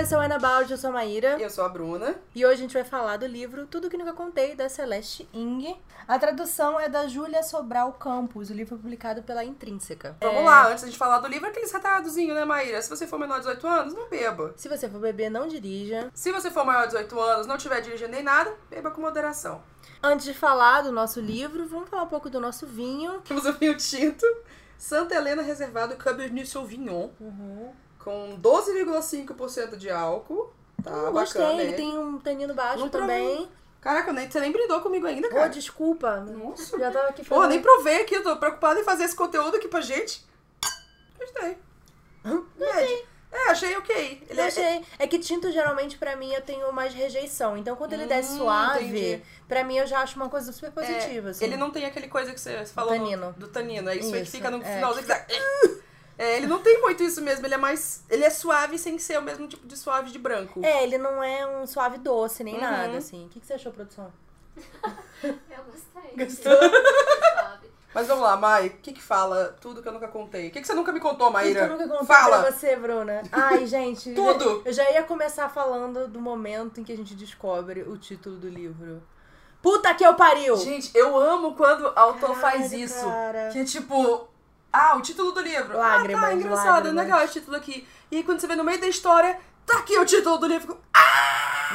Esse é o Enabout, eu sou a Maíra. Eu sou a Bruna. E hoje a gente vai falar do livro Tudo Que Nunca Contei, da Celeste Ing. A tradução é da Júlia Sobral Campos, o livro foi publicado pela Intrínseca. Vamos É, lá, antes de falar do livro, aqueles retardozinhos, né, Maíra? Se você for menor de 18 anos, não beba. Se você for beber, não dirija. Se você for maior de 18 anos, não tiver dirigindo nem nada, beba com moderação. Antes de falar do nosso livro, vamos falar um pouco do nosso vinho. Temos o vinho tinto, Santa Helena Reservado Cabernet Sauvignon, com 12,5% de álcool. Tá bacana, gostei, ele né? tem um tanino baixo Não também. Caraca, nem, você nem brindou comigo ainda, Pô, cara. desculpa. Nossa. Já tava aqui Pô, falando. nem provei aqui, eu tô preocupada em fazer esse conteúdo aqui pra gente. Gostei. Médio. É, achei ok. Ele Eu é- achei. É que tinto, geralmente, pra mim, eu tenho mais rejeição. Então, quando ele desce Hum, suave, entendi. pra mim, eu já acho uma coisa super positiva, É, assim. Ele não tem aquele coisa que você falou no- Tanino. do tanino. É isso, aí que Isso, fica no é. finalzinho. que dá- É, ele não tem muito isso mesmo. Ele é mais. Ele é suave sem ser o mesmo tipo de suave de branco. É, ele não é um suave doce, nem Uhum. nada, assim. O que, que você achou, produção? Eu gostei. Gostou? Suave. Mas vamos lá, Mai. O que que fala? Tudo que eu nunca contei. O que que você nunca me contou, O que Maíra? que eu nunca contei Fala! pra você, Bruna? Ai, gente. Tudo! Eu já ia começar falando do momento em que a gente descobre o título do livro. Puta que eu pariu! Gente, eu amo quando o autor Caralho, faz isso. cara. Que é tipo. Ah, o título do livro. ah, Lágrimas, tá, engraçado, lágrimas. legal esse título aqui. E aí, quando você vê no meio da história, tá aqui o título do livro.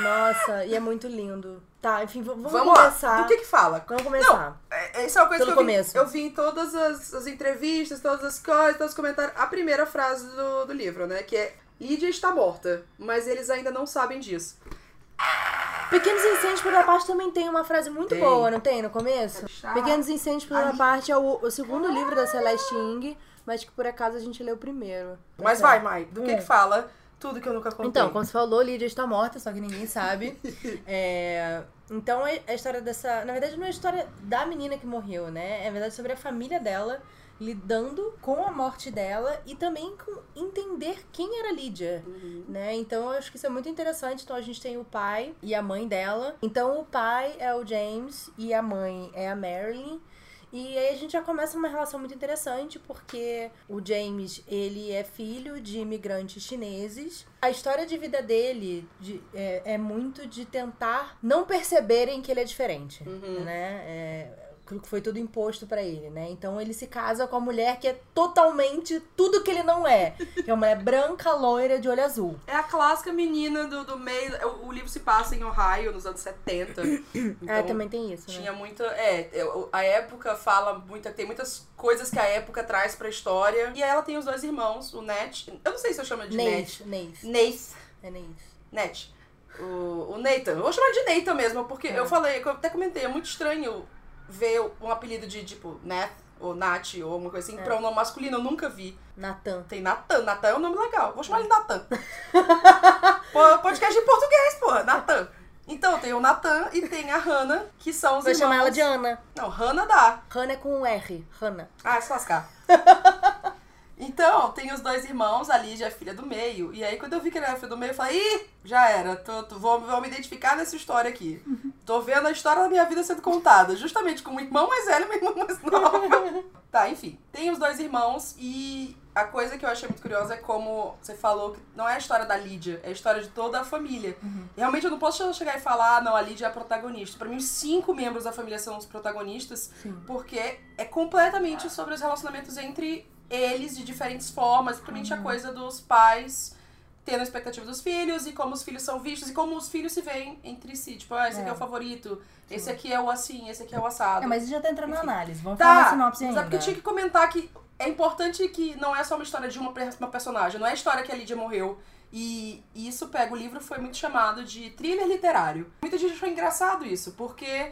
Nossa, e é muito lindo. Tá, enfim, vamos, Vamos começar. lá. Do que que fala? Vamos começar. É, Isso é uma coisa Pelo que eu vi, começo. eu vi em todas as, as entrevistas, todas as coisas, todos os comentários. A primeira frase do, do livro, né? Que é Lídia está morta, mas eles ainda não sabem disso. Pequenos Incêndios pela parte também tem uma frase muito Tem. boa, não tem? No começo? Chato. Pequenos Incêndios pela Ai. parte é o, o segundo livro da Celeste Ing, mas que por acaso a gente leu primeiro. Mas Tá vai. Mai, do que Hum. que fala tudo que eu nunca contei? Então, como você falou, Lídia está morta, só que ninguém sabe. É, Então, é a história dessa. Na verdade, não é a história da menina que morreu, né? É a verdade sobre a família dela lidando com a morte dela e também com entender quem era Lídia, Uhum. né? Então, eu acho que isso é muito interessante. Então, a gente tem o pai e a mãe dela. Então, o pai é o James e a mãe é a Marilyn. E aí a gente já começa uma relação muito interessante, porque o James, ele é filho de imigrantes chineses. A história de vida dele de- é, é muito de tentar não perceberem que ele é diferente, Uhum. né? É, aquilo que foi tudo imposto pra ele, né? Então ele se casa com a mulher que é totalmente tudo que ele não é. Que é uma mulher branca, loira, de olho azul. É a clássica menina do, do meio. O, o livro se passa em Ohio, nos anos 70. Então, é, também tem isso, né? Tinha muita. É, a época fala muita. Tem muitas coisas que a época traz pra história. E aí ela tem os dois irmãos, o Nat. Eu não sei se eu chamo de Nat. Nate, Nate. É Nate. Nat. O, o Nathan. Eu vou chamar de Nathan mesmo, porque É. eu falei, eu até comentei, é muito estranho ver um apelido de tipo Nath ou Nath ou alguma coisa assim É. pra um nome masculino. Eu nunca vi. Nathan. Tem Natan. Natan é um nome legal. Vou chamar ele de Natan. Podcast em português, porra. Natan. Então, tem o Natan e tem a Hannah, que são os Vai irmãos... chamar ela de Ana. Não, Hannah dá. Hannah é com um R. Hannah. Ah, se lascar. Então, tem os dois irmãos, a Lídia é filha do meio. E aí, quando eu vi que ele era filha do meio, eu falei, ih, já era, tô, tô- vou, vou me identificar nessa história aqui. Tô vendo a história da minha vida sendo contada, justamente com um irmão mais velho e uma irmã mais nova. tá, enfim, tem os dois irmãos e a coisa que eu achei muito curiosa é como você falou que não é a história da Lídia, é a história de toda a família. Realmente eu não posso chegar e falar, ah, não, a Lídia é a protagonista. Pra mim, os cinco membros da família são os protagonistas, Sim. porque é completamente sobre os relacionamentos entre eles de diferentes formas, principalmente a coisa dos pais tendo a expectativa dos filhos e como os filhos são vistos e como os filhos se veem entre si. Tipo, ah, esse aqui é É. o favorito, esse aqui é o assim, esse aqui é o assado. É, mas isso já tá entrando na Enfim. análise. Vamos falar na Tá, sinopse mas ainda. é porque eu tinha que comentar que é importante que não é só uma história de uma, uma personagem, não é a história que a Lídia morreu. E isso pega, o livro foi muito chamado de thriller literário. Muita gente achou engraçado isso, porque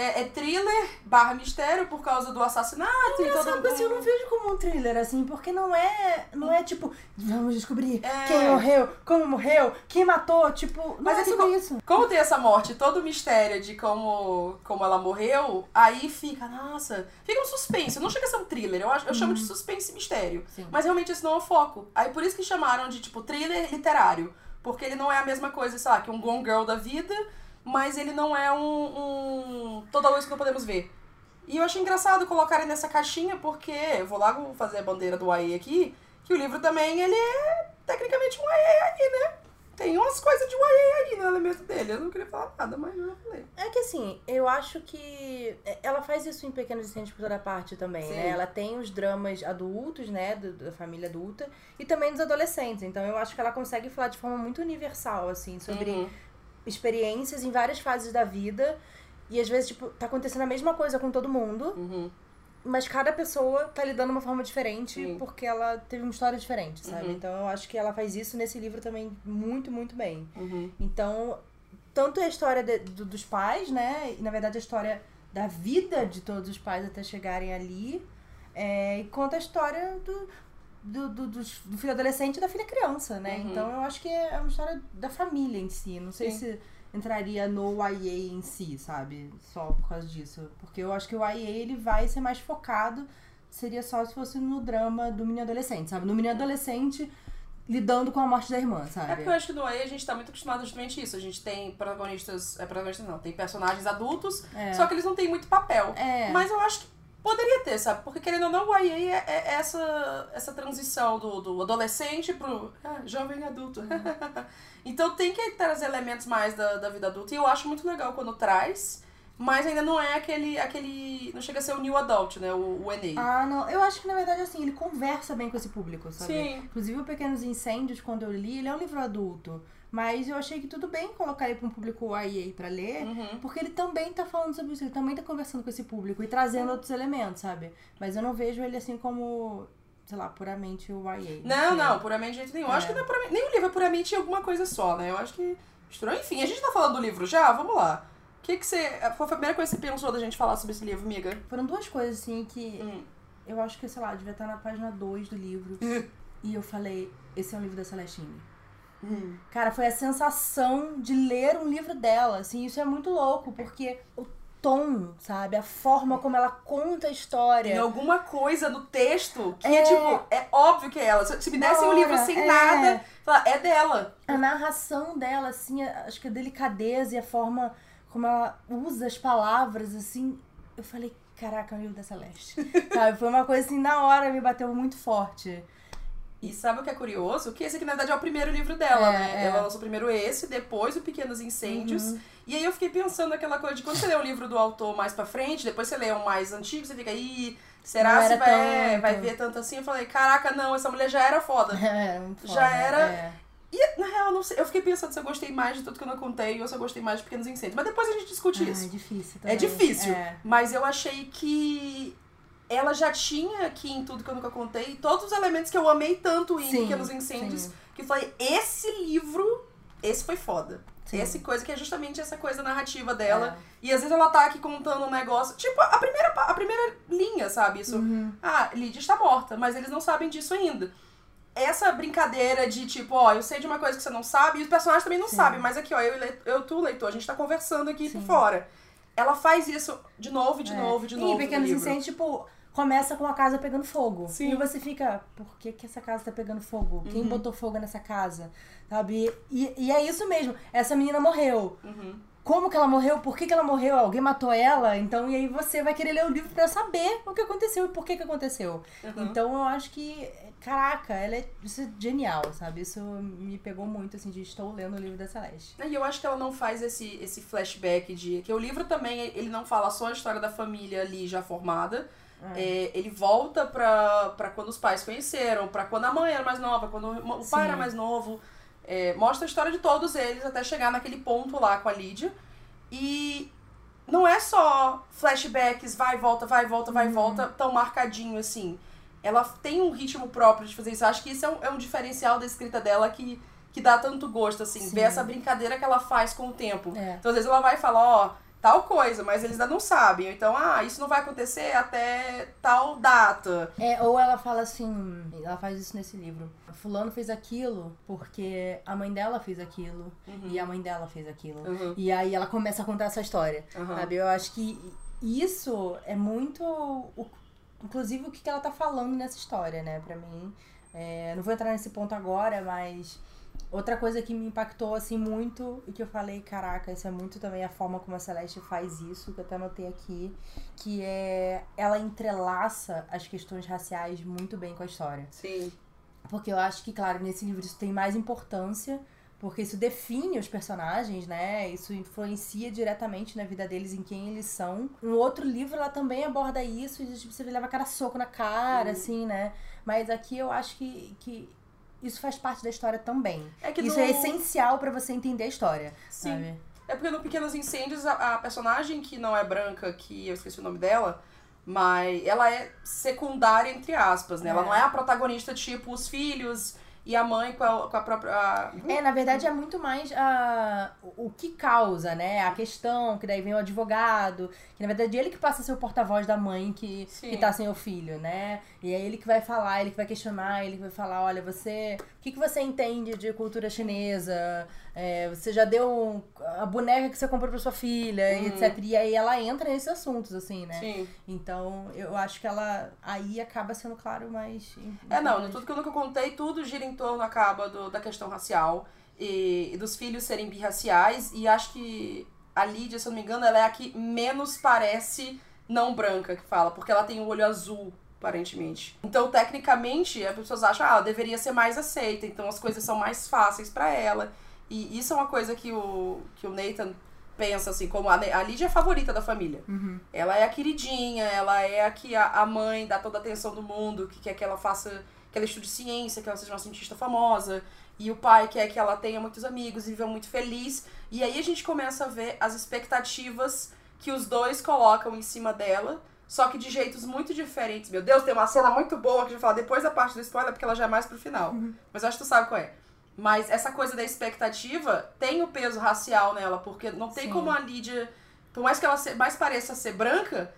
é, é thriller barra mistério por causa do assassinato e todo Engraçado, assim, eu não mundo... vejo como um thriller, assim, porque não é, não é tipo, vamos descobrir É. quem morreu, como morreu, quem matou, tipo, não Mas é é que sobre isso. Como tem essa morte, todo o mistério de como, como ela morreu, aí fica, nossa, fica um suspense. Não chega a ser um thriller, eu, acho, eu chamo de suspense e mistério. Sim. Mas realmente esse não é o foco. Aí por isso que chamaram de, tipo, thriller literário. Porque ele não é a mesma coisa, sei lá, que um Gone Girl da vida, mas ele não é um, um Toda Luz que não podemos ver. E eu achei engraçado colocarem nessa caixinha, porque eu vou lá fazer a bandeira do AE aqui, que o livro também, ele é tecnicamente um AE aí, né? elemento dele. Eu não queria falar nada, mas eu já falei. É que assim, eu acho que ela faz isso em Pequenos Incêndios por toda parte também, Sim. né? Ela tem os dramas adultos, né, da família adulta, e também dos adolescentes. Então eu acho que ela consegue falar de forma muito universal, assim, sobre Uhum. Experiências em várias fases da vida. E às vezes, tipo, tá acontecendo a mesma coisa com todo mundo, Uhum. mas cada pessoa tá lidando de uma forma diferente Sim. porque ela teve uma história diferente, sabe? Uhum. Então eu acho que ela faz isso nesse livro também muito, muito bem. Uhum. Então, tanto a história de- do- dos pais, né? E na verdade a história da vida de todos os pais até chegarem ali, é, quanto a história do, do, do, dos- do filho adolescente e da filha criança, né? Uhum. Então eu acho que é uma história da família em si. Não sei Sim. se entraria no YA em si, sabe? Só por causa disso. Porque eu acho que o YA ele vai ser mais focado. Seria só se fosse no drama do menino adolescente, sabe? No menino adolescente lidando com a morte da irmã, sabe? É porque eu acho que no AI a gente tá muito acostumado justamente isso. A gente tem protagonistas. É, protagonistas não, tem personagens adultos, É. só que eles não têm muito papel. É. Mas eu acho que poderia ter, sabe? Porque querendo ou não, o YA é, é essa, essa transição do, do adolescente pro ah, jovem adulto. então tem que trazer elementos mais da, da vida adulta. E eu acho muito legal quando traz, mas ainda não é aquele. aquele não chega a ser o new adult, né? O, o ENEI. Ah, não. Eu acho que, na verdade, assim, ele conversa bem com esse público, sabe? Sim. Inclusive, o Pequenos Incêndios, quando eu li, ele é um livro adulto. Mas eu achei que tudo bem colocar ele pra um público YA pra ler, Uhum. porque ele também tá falando sobre isso, ele também tá conversando com esse público e trazendo outros elementos, sabe? Mas eu não vejo ele assim como, sei lá, puramente o YA. Não, sei. não, puramente de jeito nenhum. Eu acho que não é puramente. Nem o livro é puramente alguma coisa só, né? Eu acho que. Misturou. Enfim, a gente tá falando do livro já? Vamos lá. O que, que você. Foi a primeira coisa que você pensou da gente falar sobre esse livro, amiga? Foram duas coisas, assim, que Hum. eu acho que, sei lá, devia estar na página 2 do livro. e eu falei, esse é um livro da Celestine. Hum. Cara, foi a sensação de ler um livro dela, assim, isso é muito louco, porque o tom, sabe, a forma como ela conta a Tem história. alguma coisa no texto que é, É. tipo, é óbvio que é ela. Se me dessem o Da livro sem é. nada, falar, é dela. A narração dela, assim, acho que a delicadeza e a forma como ela usa as palavras, assim, eu falei, caraca, é um livro da Celeste. sabe, foi uma coisa assim, na hora me bateu muito forte. E sabe o que é curioso? Que esse aqui, na verdade, é o primeiro livro dela, É, né? é. Ela lançou primeiro esse, depois o Pequenos Incêndios. Uhum. E aí eu fiquei pensando naquela coisa de quando você lê o livro do autor mais pra frente, depois você lê um mais antigo, você fica, ih, será se era vai, tanto." vai ver tanto assim? Eu falei, caraca, não, essa mulher já era foda. Era muito Já foda, era- é. E, na real, eu não sei, eu fiquei pensando se eu gostei mais de tudo que eu não contei ou se eu gostei mais de Pequenos Incêndios. Mas depois a gente discute Ah, é isso. difícil É também. difícil. É. Mas eu achei que ela já tinha aqui em tudo que eu nunca contei todos os elementos que eu amei tanto em Sim, Pequenos Incêndios. sim. Que falei, esse livro, esse foi foda. Sim. Essa coisa que é justamente essa coisa narrativa dela. E às vezes ela tá aqui contando um negócio. Tipo, a primeira, a primeira linha, sabe? Isso. Uhum. Ah, Lydia está morta, mas eles não sabem disso ainda. Essa brincadeira de tipo, ó, eu sei de uma coisa que você não sabe, e os personagens também não sabem, mas aqui, ó, eu, e eu tu, leitor, a gente tá conversando aqui por fora. Ela faz isso de novo, de É. novo, de E novo. em no Pequenos. Incêndios, tipo, começa com a casa pegando fogo. Sim. E você fica, por que, que essa casa tá pegando fogo? Quem Uhum. botou fogo nessa casa? Sabe? E, e é isso mesmo. Essa menina morreu. Uhum. Como que ela morreu? Por que, que ela morreu? Alguém matou ela? Então, e aí você vai querer ler o livro pra saber o que aconteceu e por que que aconteceu. Uhum. Então, eu acho que, caraca, ela é, isso é genial, sabe? Isso me pegou muito, assim, de estou lendo o livro da Celeste. E eu acho que ela não faz esse, esse flashback de. Que o livro também, ele não fala só a história da família ali já formada. É, ele volta pra, pra quando os pais conheceram, pra quando a mãe era mais nova, quando o o pai Sim. era mais novo. É, mostra a história de todos eles até chegar naquele ponto lá com a Lídia. E não é só flashbacks, vai volta, vai volta, vai Uhum. volta, tão marcadinho assim. Ela tem um ritmo próprio de fazer isso. Acho que isso é um, é um diferencial da escrita dela que, que dá tanto gosto, assim, Sim. ver essa brincadeira que ela faz com o tempo. É. Então, às vezes, ela vai falar, ó, tal coisa, mas eles ainda não sabem. Então, ah, isso não vai acontecer até tal data. É, ou ela fala assim, ela faz isso nesse livro. Fulano fez aquilo porque a mãe dela fez aquilo e a mãe dela fez aquilo. Uhum. E aí ela começa a contar essa história, Uhum. sabe? Eu acho que isso é muito, inclusive o que ela tá falando nessa história, né? Pra mim, É, não vou entrar nesse ponto agora, mas outra coisa que me impactou assim muito e que eu falei, caraca, isso é muito também a forma como a Celeste faz isso, que eu até anotei aqui, que é ela entrelaça as questões raciais muito bem com a história. Sim. Porque eu acho que, claro, nesse livro isso tem mais importância, porque isso define os personagens, né? Isso influencia diretamente na vida deles, em quem eles são. Um outro livro ela também aborda isso, e tipo, você leva cara soco na cara, Uhum. assim, né? Mas aqui eu acho que, que isso faz parte da história também. É que Isso no- é essencial pra você entender a história, Sim. sabe? É porque no Pequenos Incêndios, a, a personagem que não é branca, que eu esqueci o nome dela, mas ela é secundária, entre aspas, né? Ela É. não é a protagonista, tipo, os filhos e a mãe com a, com a própria. a- É, na verdade é muito mais a, o o que causa, né? A questão, que daí vem o advogado, que na verdade ele que passa a ser o porta-voz da mãe que, Sim. que tá sem o filho, né? E é ele que vai falar, ele que vai questionar, ele que vai falar, olha, você. O que, que você entende de cultura chinesa? É, você já deu um- a boneca que você comprou pra sua filha, e etc. E aí ela entra nesses assuntos, assim, né? Sim. Então, eu acho que ela aí acaba sendo claro mais. É, não, tudo que eu nunca contei, tudo gira em torno, acaba, do- da questão racial e, e dos filhos serem birraciais. E acho que a Lídia, se eu não me engano, ela é a que menos parece não branca que fala, porque ela tem o olho azul, aparentemente. Então, tecnicamente, as pessoas acham, ah, ela deveria ser mais aceita, então as coisas são mais fáceis pra ela. E isso é uma coisa que o, que o Nathan pensa, assim, como a, a Lídia é a favorita da família. Uhum. Ela é a queridinha, ela é a que a, a mãe dá toda a atenção do mundo, que quer que ela faça, que ela estude ciência, que ela seja uma cientista famosa. E o pai quer que ela tenha muitos amigos e viva muito feliz. E aí a gente começa a ver as expectativas que os dois colocam em cima dela, só que de jeitos muito diferentes. Meu Deus, tem uma cena muito boa que a gente vai falar depois da parte do spoiler, porque ela já é mais pro final. Mas eu acho que tu sabe qual é. Mas essa coisa da expectativa tem o peso racial nela, porque não tem Sim. como a Lídia, por mais que ela se- mais pareça ser branca,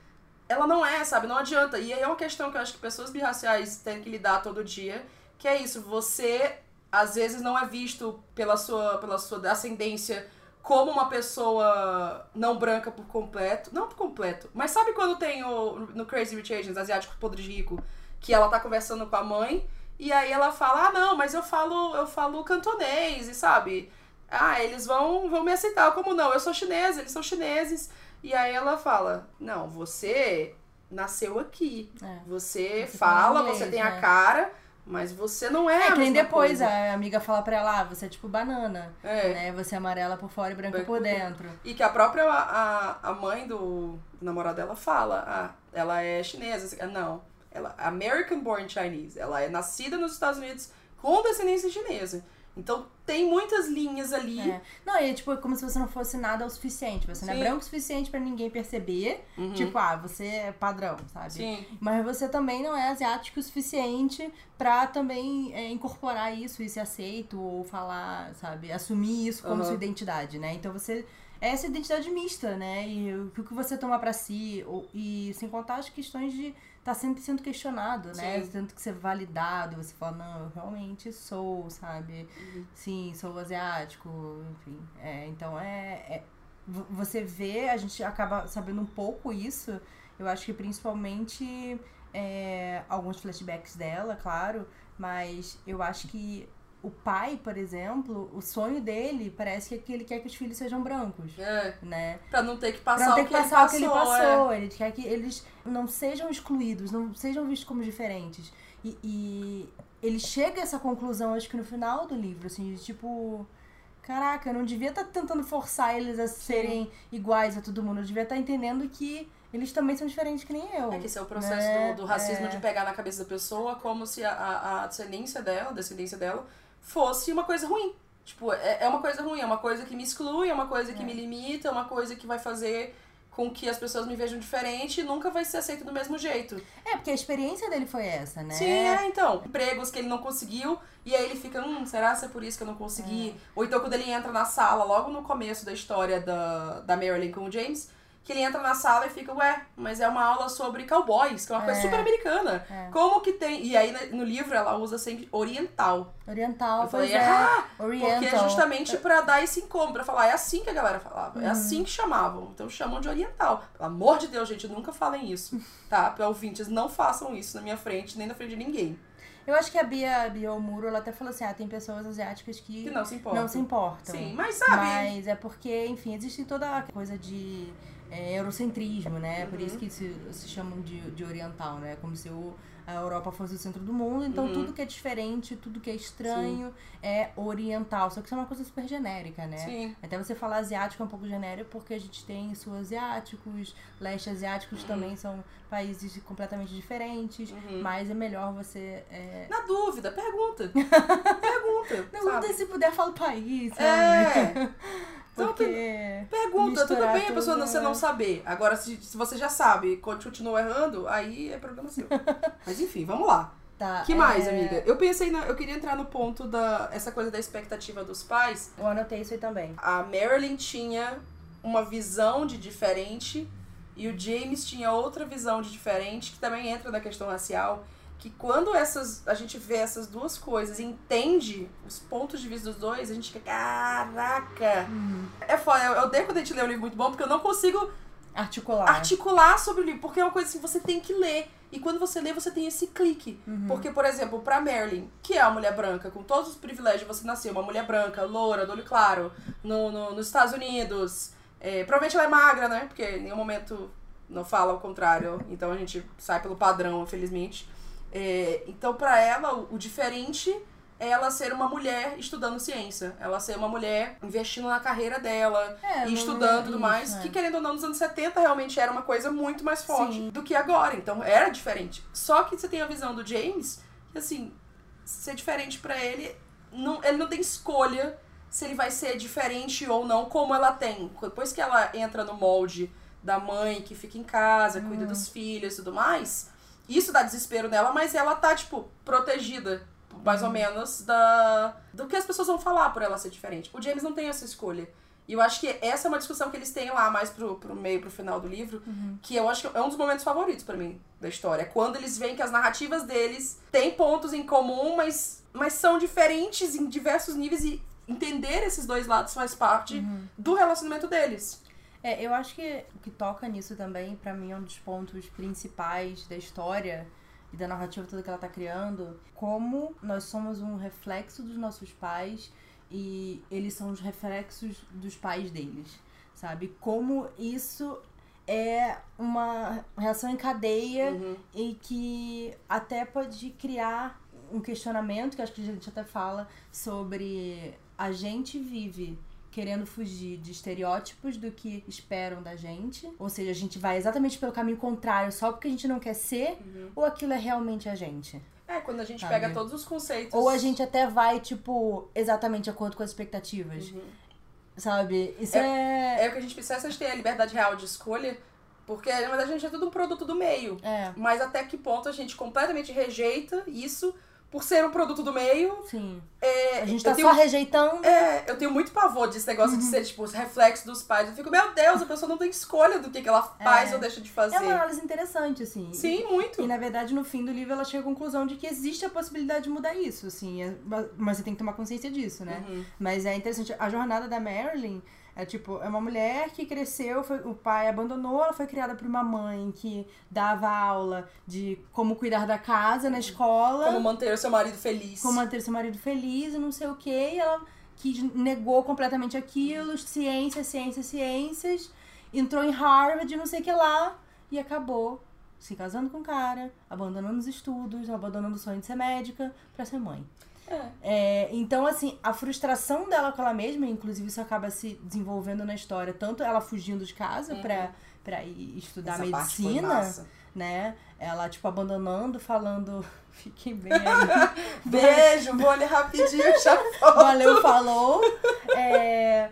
ela não é, sabe? Não adianta. E aí é uma questão que eu acho que pessoas birraciais têm que lidar todo dia, que é isso, você às vezes não é visto pela sua, pela sua ascendência como uma pessoa não branca por completo. Não por completo. Mas sabe quando tem o, no Crazy Rich Asians, Asiático Podre de Rico, que ela tá conversando com a mãe, e aí ela fala, ah não, mas eu falo, eu falo cantonês, e sabe? Ah, eles vão, vão me aceitar. Como não? Eu sou chinesa, eles são chineses. E aí ela fala, não, você nasceu aqui. É. Você, Você fala, fala inglês, você tem né? a cara, mas você não é, É, que nem depois coisa. a amiga fala pra ela, ah, você é tipo banana, É. né? Você é amarela por fora e branca por dentro. E que a própria a, a mãe do, do namorado dela fala, ah, ela é chinesa. Não, ela é American born Chinese. Ela é nascida nos Estados Unidos com descendência chinesa. Então tem muitas linhas ali. É. Não, e é tipo como se você não fosse nada o suficiente. Você não é Sim. branco o suficiente pra ninguém perceber. Uhum. Tipo, ah, você é padrão, sabe? Sim. Mas você também não é asiático o suficiente pra também é, incorporar isso e ser aceito ou falar, sabe? Assumir isso como Aham. sua identidade, né? Então você é essa identidade mista, né? E o que você toma pra si, ou- e sem contar as questões de tá sempre sendo questionado, né? Sim. Tanto que ser validado, você fala, não, eu realmente sou, sabe? Uhum. Sim, sou asiático, enfim. É, então é, é- vo- Você vê, a gente acaba sabendo um pouco isso. Eu acho que principalmente é, alguns flashbacks dela, claro, mas eu acho que o pai, por exemplo, o sonho dele parece que, é que ele quer que os filhos sejam brancos. É, Né? pra não ter que passar não ter o que que ele passar o que ele passou, é. passou. Ele quer que eles não sejam excluídos, não sejam vistos como diferentes. E, e ele chega a essa conclusão, acho que no final do livro, assim, de tipo. Caraca, eu não devia estar tentando forçar eles a serem iguais a todo mundo. Eu devia estar entendendo que eles também são diferentes que nem eu. É que esse é o processo né? do, do racismo É. de pegar na cabeça da pessoa como se a, a, a descendência dela, a descendência dela, fosse uma coisa ruim. Tipo, é, é uma coisa ruim, é uma coisa que me exclui, é uma coisa que É. me limita, é uma coisa que vai fazer com que as pessoas me vejam diferente e nunca vai ser aceito do mesmo jeito. É, porque a experiência dele foi essa, né? Sim, é, então. Empregos que ele não conseguiu, e aí ele fica, hum, será que é por isso que eu não consegui? É. Ou então quando ele entra na sala, logo no começo da história da, da Marilyn com o James, que ele entra na sala e fica, ué, mas é uma aula sobre cowboys, que é uma coisa É. super americana. É. Como que tem. E aí né, no livro ela usa sempre oriental. Oriental, eu falei, é. ah, Oriental. porque é justamente pra dar esse incômodo, pra falar, é assim que a galera falava, Uhum. é assim que chamavam. Então chamam de oriental. Pelo amor de Deus, gente, nunca falem isso, tá? Para ouvintes, não façam isso na minha frente, nem na frente de ninguém. Eu acho que a Bia, Bia Omuro, ela até falou assim, ah, tem pessoas asiáticas que, Que não se importa. não se importam. Sim, mas sabe. Mas é porque, enfim, existe toda a coisa de é, eurocentrismo, né? Por Uhum. isso que se, se chamam de, de oriental, né? Como se o a Europa fosse o centro do mundo, então Uhum. tudo que é diferente, tudo que é estranho é oriental. Só que isso é uma coisa super genérica, né? Sim. Até você falar asiático é um pouco genérico, porque a gente tem sul asiáticos, leste asiáticos também são países completamente diferentes, Uhum. mas é melhor você. É... Na dúvida, pergunta. pergunta. Não, até se puder, fala o país, sabe? É. Então, Porque. Pergunta, tudo bem a pessoa não, tudo, você não é. saber. Agora, se, se você já sabe e continua errando, aí é problema seu. Mas enfim, vamos lá. Tá, que mais, é, amiga? Eu pensei, na, eu queria entrar no ponto da essa coisa da expectativa dos pais. Eu anotei isso aí também. A Marilyn tinha uma visão de diferente e o James tinha outra visão de diferente, que também entra na questão racial. Que quando essas a gente vê essas duas coisas e entende os pontos de vista dos dois, a gente fica, caraca! É foda, eu odeio quando a gente lê um livro muito bom, porque eu não consigo Articular. articular sobre o livro, porque é uma coisa assim, você tem que ler. E quando você lê, você tem esse clique. Uhum. Porque, por exemplo, pra Marilyn, que é uma mulher branca, com todos os privilégios, você nasceu uma mulher branca, loura, do olho claro, no, no- nos Estados Unidos. É, provavelmente ela é magra, né? Porque em nenhum momento não fala o contrário. Então a gente sai pelo padrão, infelizmente. É, então, pra ela, o, o diferente ela ser uma mulher estudando ciência. Ela ser uma mulher investindo na carreira dela, É, e estudando e tudo mais, é. que querendo ou não, nos anos 70 realmente era uma coisa muito mais forte Sim. do que agora. Então era diferente. Só que você tem a visão do James, que assim, ser diferente pra ele, não, ele não tem escolha se ele vai ser diferente ou não, como ela tem. Depois que ela entra no molde da mãe que fica em casa, cuida dos filhos e tudo mais, isso dá desespero nela, mas ela tá, tipo, protegida. Mais ou menos da do que as pessoas vão falar por ela ser diferente. O James não tem essa escolha. E eu acho que essa é uma discussão que eles têm lá mais pro, pro meio, pro final do livro, que eu acho que é um dos momentos favoritos pra mim da história. É quando eles veem que as narrativas deles têm pontos em comum, mas, mas são diferentes em diversos níveis e entender esses dois lados faz parte do relacionamento deles. É, eu acho que o que toca nisso também, pra mim, é um dos pontos principais da história e da narrativa toda que ela tá criando. Como nós somos um reflexo dos nossos pais e eles são os reflexos dos pais deles, sabe? Como isso é uma reação em cadeia Uhum. e que até pode criar um questionamento, que acho que a gente até fala, sobre a gente vive querendo fugir de estereótipos do que esperam da gente, ou seja, a gente vai exatamente pelo caminho contrário só porque a gente não quer ser, ou aquilo é realmente a gente. É, quando a gente Sabe? pega todos os conceitos. Ou a gente até vai, tipo, exatamente de acordo com as expectativas, Uhum. sabe? Isso é... É o que a gente precisa, a gente tem a liberdade real de escolha, porque na verdade a gente é tudo um produto do meio. É, Mas até que ponto a gente completamente rejeita isso por ser um produto do meio. sim. É, A gente tá tenho- só rejeitando. É, eu tenho muito pavor desse negócio Uhum. de ser, tipo, os reflexos dos pais. Eu fico, meu Deus, a pessoa não tem escolha do que, que ela faz É. ou deixa de fazer. É uma análise interessante, assim. Sim, muito. E na verdade, no fim do livro, ela chega à conclusão de que existe a possibilidade de mudar isso, assim. é- mas você tem que tomar consciência disso, né? Uhum. Mas é interessante. A jornada da Marilyn é tipo, é uma mulher que cresceu, foi- o pai abandonou, ela foi criada por uma mãe que dava aula de como cuidar da casa na escola, Como manter o seu marido feliz. como manter seu marido feliz e não sei o que. E ela que negou completamente aquilo, ciências, ciências, ciências, entrou em Harvard, não sei o que lá, e acabou se casando com o cara, abandonando os estudos, abandonando o sonho de ser médica pra ser mãe. É. É, então, assim, a frustração dela com ela mesma, inclusive isso acaba se desenvolvendo na história, tanto ela fugindo de casa pra, pra ir estudar Essa medicina, né? Ela, tipo, abandonando, falando, fiquem bem aí. Beijo, vou ali rapidinho, já volto. Valeu, falou. É,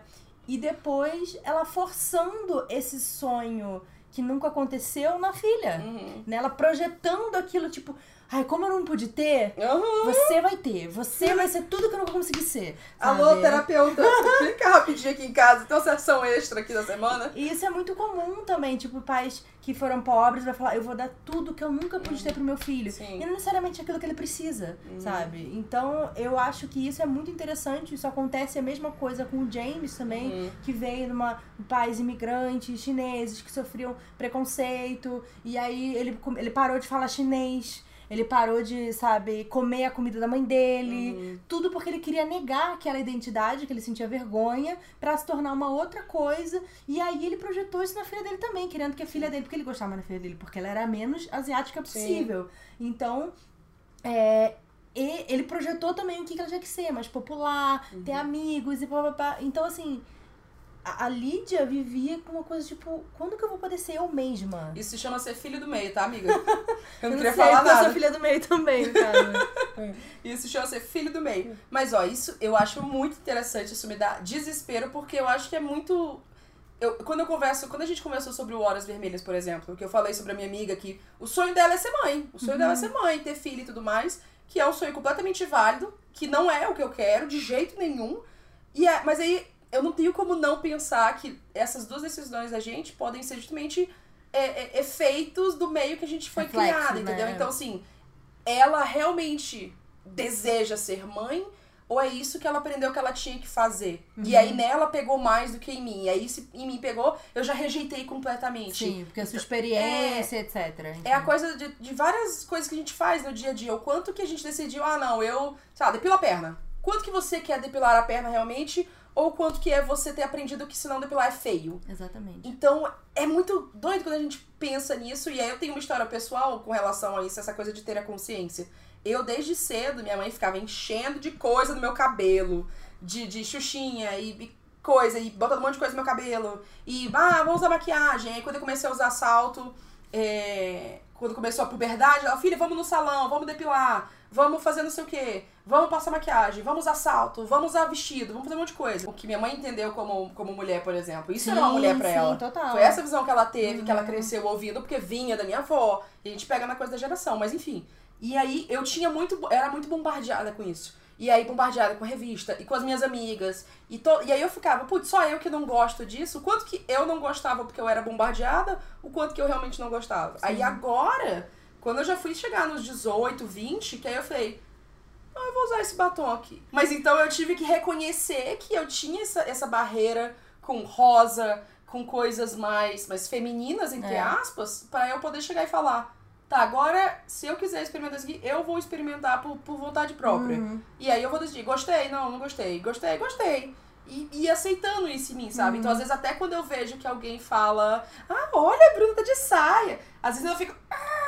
e depois ela forçando esse sonho que nunca aconteceu na filha. Uhum. Né? Ela projetando aquilo, tipo, ai, como eu não pude ter, Uhum. você vai ter. Você vai ser tudo que eu nunca consegui ser. Alô, sabe? terapeuta, clica rapidinho aqui em casa. Tem uma sessão extra aqui da semana. E isso é muito comum também, tipo, pais que foram pobres vai falar, eu vou dar tudo que eu nunca pude ter pro meu filho. Sim. E não necessariamente aquilo que ele precisa, sabe? Então, eu acho que isso é muito interessante. Isso acontece a mesma coisa com o James também, Uhum. que veio de uma pais imigrantes chineses que sofriam preconceito. E aí ele, ele parou de falar chinês. Ele parou de, sabe, comer a comida da mãe dele. Uhum. Tudo porque ele queria negar aquela identidade, que ele sentia vergonha, pra se tornar uma outra coisa. E aí ele projetou isso na filha dele também, querendo que a filha dele, porque ele gostava da filha dele, porque ela era a menos asiática possível. Então, é, ele projetou também o que ela tinha que ser, mais popular, ter amigos e papapá. Então, assim, a, a Lídia vivia com uma coisa tipo, quando que eu vou poder ser eu mesma? Isso se chama ser filho do meio, tá, amiga? Eu não queria sei, falar porque Eu nada. sou filha do meio também, no caso. Isso chama ser filho do meio. Mas, ó, isso eu acho muito interessante. Isso me dá desespero, porque eu acho que é muito. Eu, quando eu converso, quando a gente conversou sobre o Horas Vermelhas, por exemplo, que eu falei sobre a minha amiga que o sonho dela é ser mãe. O sonho dela é ser mãe, ter filho e tudo mais, que é um sonho completamente válido, que não é o que eu quero, de jeito nenhum. E é, mas aí eu não tenho como não pensar que essas duas decisões da gente podem ser justamente é, é, efeitos do meio que a gente foi Reflexo, criado, né? entendeu? Então, assim, ela realmente deseja ser mãe ou é isso que ela aprendeu que ela tinha que fazer? E Uhum. aí nela pegou mais do que em mim. E aí se em mim pegou, eu já rejeitei completamente. Sim, porque a sua experiência, etc. É a coisa de, de várias coisas que a gente faz no dia a dia. O quanto que a gente decidiu, ah, não, eu, sei lá, depila a perna. Quanto que você quer depilar a perna realmente? Ou quanto que é você ter aprendido que se não depilar é feio? Exatamente. Então, é muito doido quando a gente pensa nisso. E aí eu tenho uma história pessoal com relação a isso, essa coisa de ter a consciência. Eu, desde cedo, minha mãe ficava enchendo de coisa no meu cabelo. De, de xuxinha e, e coisa, e botando um monte de coisa no meu cabelo. E, ah, vamos usar maquiagem. Aí quando eu comecei a usar salto, é, quando começou a puberdade, ela, filha, vamos no salão, vamos depilar, vamos fazer não sei o quê, vamos passar maquiagem, vamos usar salto, vamos usar vestido, vamos fazer um monte de coisa. O que minha mãe entendeu como, como mulher, por exemplo. Isso era uma Sim, mulher pra sim, ela. total. Foi essa visão que ela teve, que ela Uhum. cresceu ouvindo, porque vinha da minha avó. E a gente pega na coisa da geração, mas enfim. E aí eu tinha muito. Era muito bombardeada com isso. E aí, bombardeada com revista e com as minhas amigas. E, to... e aí eu ficava, putz, só eu que não gosto disso. O quanto que eu não gostava porque eu era bombardeada, o quanto que eu realmente não gostava. Aí agora, quando eu já fui chegar nos 18, 20, que aí eu falei, ah, eu vou usar esse batom aqui. Mas então eu tive que reconhecer que eu tinha essa, essa barreira com rosa, com coisas mais, mais femininas, entre É. aspas, pra eu poder chegar e falar. Tá, agora, se eu quiser experimentar isso aqui, eu vou experimentar por, por vontade própria. Uhum. E aí eu vou decidir, gostei, não, não gostei, gostei, gostei. E, e aceitando isso em mim, sabe? Então, às vezes, até quando eu vejo que alguém fala, ah, olha, a Bruna tá de saia. Às vezes eu fico, ah,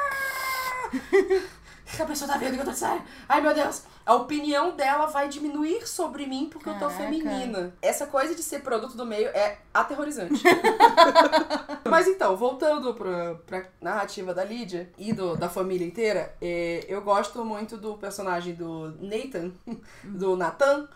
a pessoa tá vendo que eu tô saia. Ai, meu Deus. A opinião dela vai diminuir sobre mim porque eu tô Caraca. feminina. Essa coisa de ser produto do meio é aterrorizante. Mas então, voltando pra, pra narrativa da Lídia e do, da família inteira, é, eu gosto muito do personagem do Nathan, do Nathan,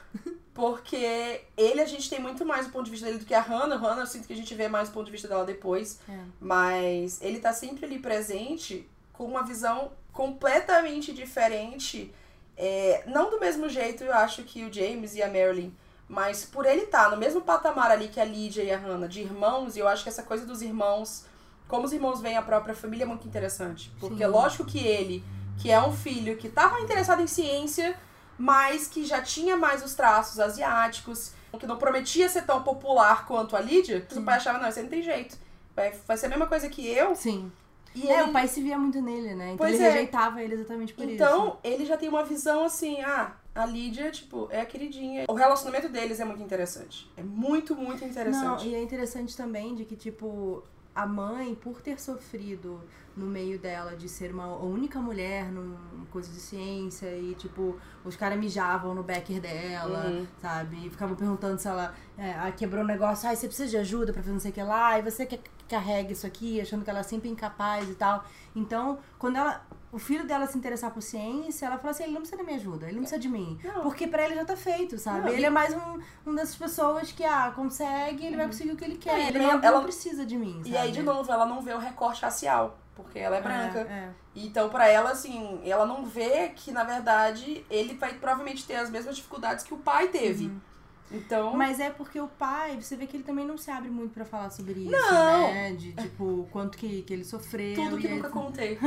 porque ele a gente tem muito mais o ponto de vista dele do que a Hannah. Hannah eu sinto que a gente vê mais o ponto de vista dela depois. É. Mas ele tá sempre ali presente com uma visão completamente diferente. É, não do mesmo jeito, eu acho que o James e a Marilyn. Mas por ele estar no mesmo patamar ali que a Lydia e a Hannah, de irmãos, e eu acho que essa coisa dos irmãos, como os irmãos veem a própria família, é muito interessante. Porque Sim. lógico que ele, que é um filho que estava interessado em ciência, mas que já tinha mais os traços asiáticos, que não prometia ser tão popular quanto a Lydia, o pai achava, não, aí não tem jeito. Vai, vai ser a mesma coisa que eu. Sim. E É, ele- o pai se via muito nele, né? Então Pois ele é. rejeitava ele exatamente por isso. Então, ele já tem uma visão assim, ah, a Lídia, tipo, é a queridinha. O relacionamento deles é muito interessante. É muito, muito Não, interessante. e é interessante também de que, tipo, a mãe, por ter sofrido no meio dela de ser uma única mulher num coisa de ciência e, tipo, os caras mijavam no becker dela, Uhum. sabe? E ficavam perguntando se ela é, quebrou um negócio, ai, você precisa de ajuda pra fazer não sei o que lá, e você quer que carregue isso aqui, achando que ela é sempre incapaz e tal. Então, quando ela. O filho dela se interessar por ciência, ela fala assim: ele não precisa da minha ajuda, ele não precisa de mim. Não. Porque pra ele já tá feito, sabe? Não, ele é mais um, um dessas pessoas que, ah, consegue, ele vai conseguir o que ele quer. Uhum. É, e ele ela- não, ela- não precisa de mim, sabe? E aí, de novo, ela não vê o recorte racial, porque ela é branca. É, Então, pra ela, assim, ela não vê que, na verdade, ele vai provavelmente ter as mesmas dificuldades que o pai teve. Então. Mas é porque o pai, você vê que ele também não se abre muito pra falar sobre isso, Não. né? De, tipo, quanto que, que ele sofreu. Tudo que nunca contei.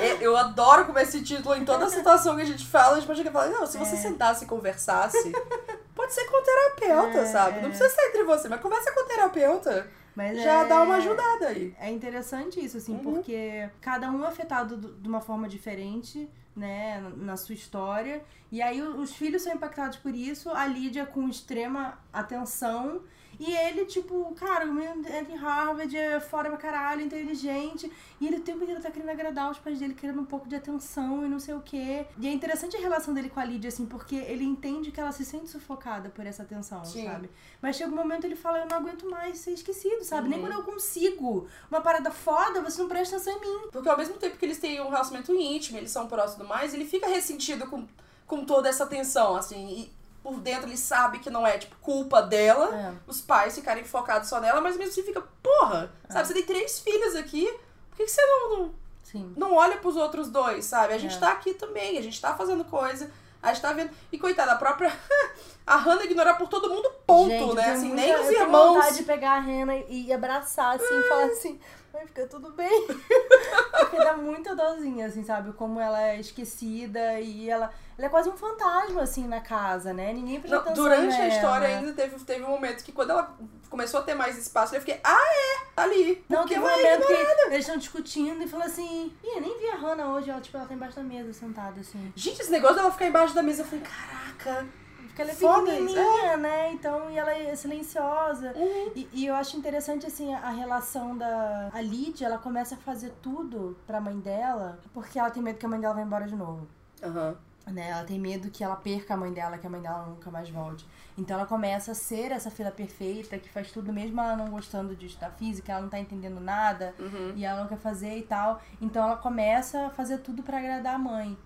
É, eu adoro como esse título em toda situação que a gente fala, a gente pode falar, não, se você É. sentasse e conversasse, pode ser com o terapeuta, É, sabe? Não é. precisa ser entre você, mas conversa com o terapeuta. Mas já é... dá uma ajudada aí. É interessante isso, assim, Uhum. porque cada um é afetado do- de uma forma diferente, né, na sua história. E aí os filhos são impactados por isso, a Lídia com extrema atenção. E ele, tipo, cara, o menino entra em Harvard, é fora pra caralho, inteligente. E ele o tempo inteiro tá querendo agradar os pais dele, querendo um pouco de atenção e não sei o quê. E é interessante a relação dele com a Lídia, assim, porque ele entende que ela se sente sufocada por essa atenção, Sim. sabe? Mas chega um momento ele fala, eu não aguento mais ser esquecido, sabe? Nem Uhum. quando eu consigo uma parada foda, você não presta atenção em mim. Porque ao mesmo tempo que eles têm um relacionamento íntimo, eles são próximos tudo mais, ele fica ressentido com, com toda essa tensão, assim. E por dentro ele sabe que não é, tipo, culpa dela, É. os pais ficarem focados só nela, mas mesmo assim fica, porra, sabe? Você tem três filhas aqui, por que, que você não, não, Sim. não olha pros outros dois, sabe? A gente É. tá aqui também, a gente tá fazendo coisa, a gente tá vendo. E coitada, a própria. a Hannah ignorar por todo mundo, ponto, Gente, né? Assim, muita- nem os eu irmãos. vontade de pegar a Rena e abraçar, assim, e falar assim, vai ficar tudo bem. Porque dá muita dozinha, assim, sabe? Como ela é esquecida e ela, ela é quase um fantasma, assim, na casa, né? Ninguém presta Não, durante a história ainda teve, teve um momento que quando ela começou a ter mais espaço, eu fiquei, ah, é, tá ali. Não, teve um é momento que eles estão discutindo e falou assim, ih, eu nem vi a Hannah hoje, ela, tipo, ela tá embaixo da mesa, sentada, assim. Gente, esse negócio dela ficar embaixo da mesa, eu falei, caraca. Porque ela é isso, pequenininha, né? Então, e ela é silenciosa. Uhum. E, e eu acho interessante, assim, a relação da... A Lídia, ela começa a fazer tudo pra mãe dela, porque ela tem medo que a mãe dela vá embora de novo. Aham. Né? Ela tem medo que ela perca a mãe dela, que a mãe dela nunca mais volte. Então ela começa a ser essa filha perfeita, que faz tudo, mesmo ela não gostando de estudar física, ela não tá entendendo nada, Uhum. e ela não quer fazer e tal. Então ela começa a fazer tudo pra agradar a mãe.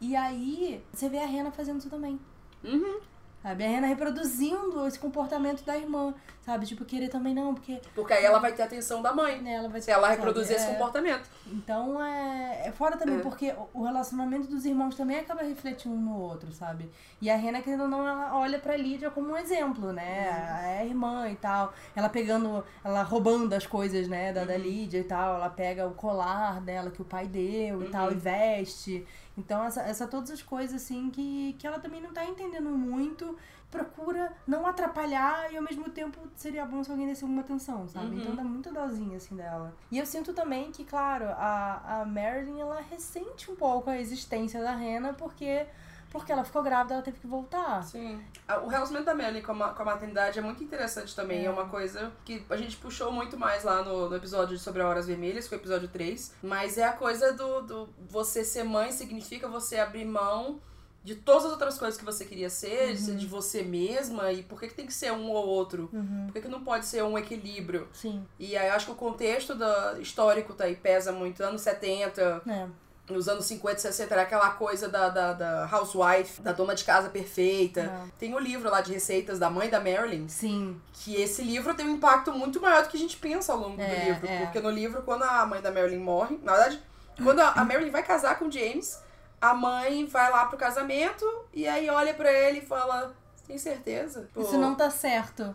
E aí, você vê a Rena fazendo isso também. Uhum. Sabe? A Rena reproduzindo esse comportamento da irmã, sabe? Tipo, querer também não, porque Porque aí ela vai ter a atenção da mãe. né, ela vai Se ela sabe, reproduzir esse é. comportamento. Então é, é fora também, É. porque o- relacionamento dos irmãos também acaba refletindo um no outro, sabe? E a Rena, querendo ou não, ela olha pra Lídia como um exemplo, né? É a irmã e tal. Ela pegando, ela roubando as coisas, né, da, da Lídia e tal. Ela pega o colar dela que o pai deu e tal, e veste. Então, essa, essa todas as coisas, assim, que, que ela também não tá entendendo muito. Procura não atrapalhar e ao mesmo tempo seria bom se alguém desse alguma atenção, sabe? Uhum. Então dá muita dosinha, assim, dela. E eu sinto também que, claro, a, a Marilyn, ela ressente um pouco a existência da Rena porque, porque ela ficou grávida, ela teve que voltar. Sim. O relacionamento da Melanie com a, com a maternidade é muito interessante também. É. uma coisa que a gente puxou muito mais lá no, no episódio sobre Horas Vermelhas, que foi o episódio 3. Mas é a coisa do, do você ser mãe significa você abrir mão de todas as outras coisas que você queria ser, de ser de você mesma. E por que, que tem que ser um ou outro? Uhum. Por que, que não pode ser um equilíbrio? Sim. E aí eu acho que o contexto da, histórico tá aí pesa muito. Anos 70, É. nos anos 50 e 60 era aquela coisa da, da, da housewife, da dona de casa perfeita. É. Tem o livro lá de receitas da mãe da Marilyn, Sim. que esse livro tem um impacto muito maior do que a gente pensa ao longo do É, livro. é. Porque no livro, quando a mãe da Marilyn morre, na verdade, quando a, a Marilyn vai casar com o James, a mãe vai lá pro casamento e aí olha pra ele e fala: Tem certeza? Pô, Isso não tá certo.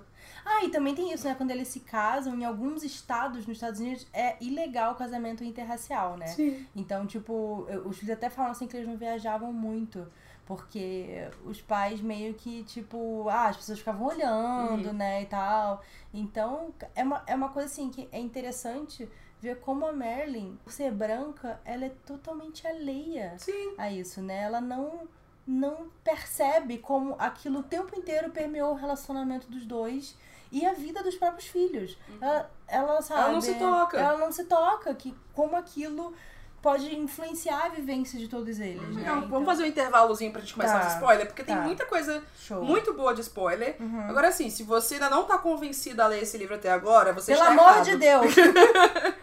Ah, e também tem isso, né? Quando eles se casam, em alguns estados nos Estados Unidos é ilegal o casamento interracial, né? Sim. Então, tipo, os filhos até falam assim que eles não viajavam muito. Porque os pais meio que, tipo, ah, as pessoas ficavam olhando, né, e tal. Então, é uma, é uma coisa assim que é interessante ver como a Marilyn, por ser branca, ela é totalmente alheia Sim. a isso, né? Ela não não percebe como aquilo o tempo inteiro permeou o relacionamento dos dois e a vida dos próprios filhos. Ela, ela sabe. Ela não se toca. Ela não se toca que como aquilo pode influenciar a vivência de todos eles, né? Não, Então, vamos fazer um intervalozinho pra gente começar Tá. os spoiler, porque tem Tá. muita coisa show. muito boa de spoiler. Uhum. Agora, assim, se você ainda não tá convencida a ler esse livro até agora, você Pelo está amor errado. de Deus.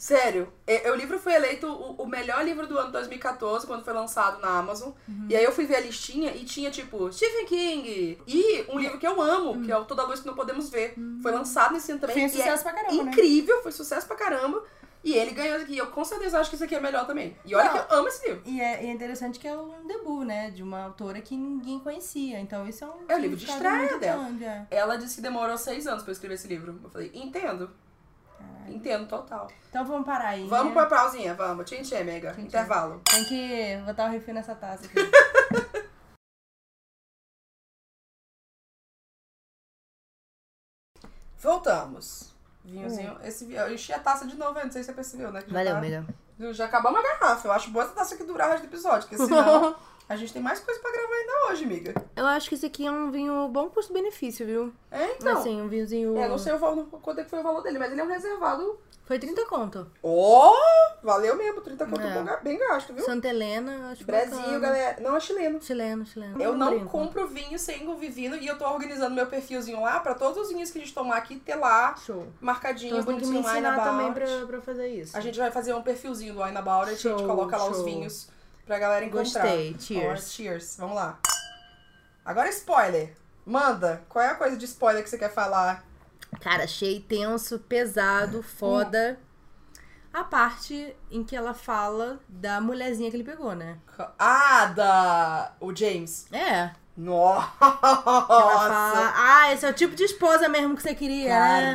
Sério, é- é, o livro foi eleito o, o melhor livro do ano 2014, quando foi lançado na Amazon. Uhum. E aí eu fui ver a listinha e tinha, tipo, Stephen King. E um livro que eu amo, que é o Toda Luz Que Não Podemos Ver. Foi lançado nesse ano também. Uhum. E é sucesso pra caramba, né? incrível, foi sucesso pra caramba. E ele ganhou aqui. Eu com certeza acho que esse aqui é melhor também. E olha Não. que eu amo esse livro. E é, é interessante que é um debut, né? De uma autora que ninguém conhecia. Então isso é um. É o livro de estreia dela. grande, é. Ela disse que demorou seis anos pra eu escrever esse livro. Eu falei, entendo. Entendo, total. Então vamos parar aí. Vamos né? pra pausinha, vamos. Tchim, tchim, amiga. Tchim, tchim. Intervalo. Tem que botar o refil nessa taça aqui. Voltamos. Vinhozinho. Esse, vi- eu enchi a taça de novo, eu não sei se você percebeu, né? Valeu, tá- amiga. Já acabamos a garrafa. Eu acho boa essa taça aqui durar o resto do episódio, porque senão a gente tem mais coisa pra gravar ainda hoje, amiga. Eu acho que esse aqui é um vinho bom custo-benefício, viu? É, então. Assim, um vinhozinho. É, não sei o valor, quanto é que foi o valor dele, mas ele é um reservado. Foi 30 conto. Ó! valeu mesmo, 30 conto É. ga- bem gasto, viu? Santa Helena, acho Brasil, bacana. galera. Não é chileno. Chileno, chileno. Eu não compro vinho sem convivino e eu tô organizando meu perfilzinho lá pra todos os vinhos que a gente tomar aqui ter lá Show. marcadinho, Então que bonitinho, wine ensinar também about. pra, pra fazer isso. A gente vai fazer um perfilzinho do Wine About It, a gente coloca lá os show. vinhos pra galera encontrar. Gostei. Cheers. Alright, cheers. Vamos lá. Agora spoiler. Manda, qual é a coisa de spoiler que você quer falar? Cara, achei tenso, pesado, foda. A parte em que ela fala da mulherzinha que ele pegou, né? Ah, da... o James. É. Nossa! Ela fala, ah, esse é o tipo de esposa mesmo que você queria, né?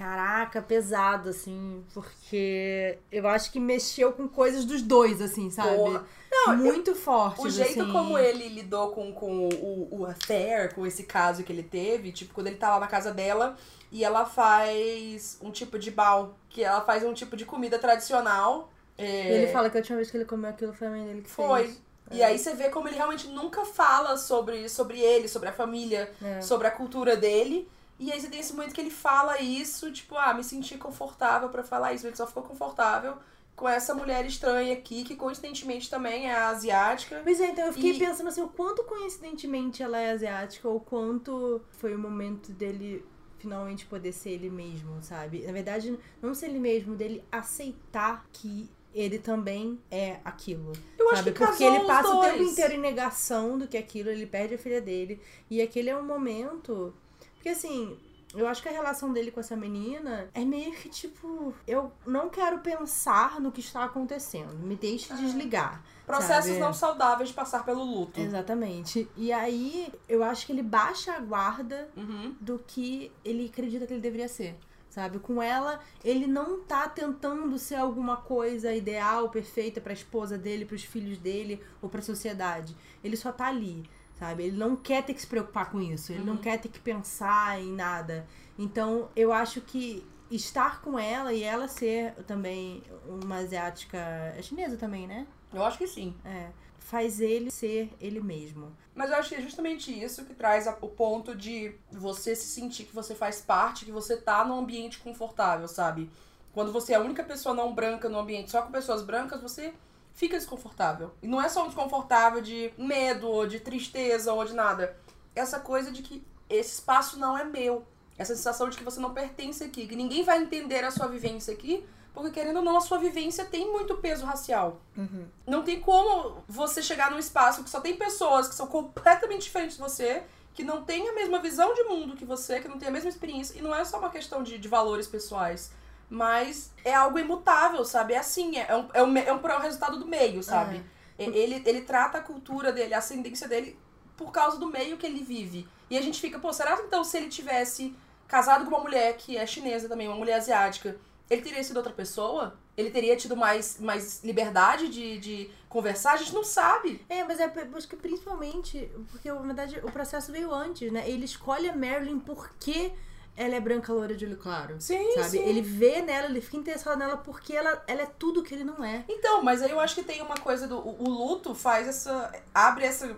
Caraca, pesado, assim, porque eu acho que mexeu com coisas dos dois, assim, sabe? Porra. Não, Muito forte. O jeito assim. como ele lidou com, com o, o affair, com esse caso que ele teve, tipo, quando ele tá lá na casa dela e ela faz um tipo de bal, que ela faz um tipo de comida tradicional. é, E ele fala que a última vez que ele comeu aquilo foi a mãe dele que Foi. fez. E aí você vê como ele realmente nunca fala sobre, sobre ele, sobre a família, É. sobre a cultura dele. E aí você tem esse momento que ele fala isso, tipo, ah, me senti confortável pra falar isso. Ele só ficou confortável com essa mulher estranha aqui, que coincidentemente também é asiática. Pois é, então eu fiquei E- pensando assim, o quanto coincidentemente ela é asiática, ou quanto foi o momento dele finalmente poder ser ele mesmo, sabe? Na verdade, não ser ele mesmo, dele aceitar que ele também é aquilo. Eu acho sabe? que Porque ele passa o tempo dois. inteiro em negação do que é aquilo, ele perde a filha dele. E aquele é um momento. Porque assim. Eu acho que a relação dele com essa menina é meio que tipo, eu não quero pensar no que está acontecendo. Me deixe desligar. Processos sabe? não saudáveis de passar pelo luto. Exatamente. E aí, eu acho que ele baixa a guarda Uhum. do que ele acredita que ele deveria ser. Sabe? Com ela, ele não tá tentando ser alguma coisa ideal, perfeita pra esposa dele, pros filhos dele ou pra sociedade. Ele só tá ali, sabe? Ele não quer ter que se preocupar com isso. Ele não quer ter que pensar em nada. Então, eu acho que estar com ela e ela ser também uma asiática. É chinesa também, né? Eu acho que sim. É. Faz ele ser ele mesmo. Mas eu acho que é justamente isso que traz o ponto de você se sentir que você faz parte, que você tá num ambiente confortável, sabe? Quando você é a única pessoa não branca no ambiente só com pessoas brancas, você fica desconfortável. E não é só um desconfortável de medo, ou de tristeza, ou de nada. Essa coisa de que esse espaço não é meu. Essa sensação de que você não pertence aqui, que ninguém vai entender a sua vivência aqui, porque querendo ou não, a sua vivência tem muito peso racial. Não tem como você chegar num espaço que só tem pessoas que são completamente diferentes de você, que não têm a mesma visão de mundo que você, que não têm a mesma experiência. E não é só uma questão de, de valores pessoais. Mas é algo imutável, sabe? É assim, é um, é um, é um pro- resultado do meio, sabe? E- Ele, ele trata a cultura dele, a ascendência dele, por causa do meio que ele vive. E a gente fica, pô, será que então se ele tivesse casado com uma mulher que é chinesa também, uma mulher asiática, ele teria sido outra pessoa? Ele teria tido mais, mais liberdade de, de conversar? A gente não sabe. É, mas é, eu acho que principalmente, porque na verdade o processo veio antes, né? Ele escolhe a Marilyn porque ela é branca, loira de olho claro. Sim, sabe? sim. Ele vê nela, ele fica interessado nela porque ela, ela é tudo que ele não é. Então, mas aí eu acho que tem uma coisa do. O, o luto faz essa. abre essa.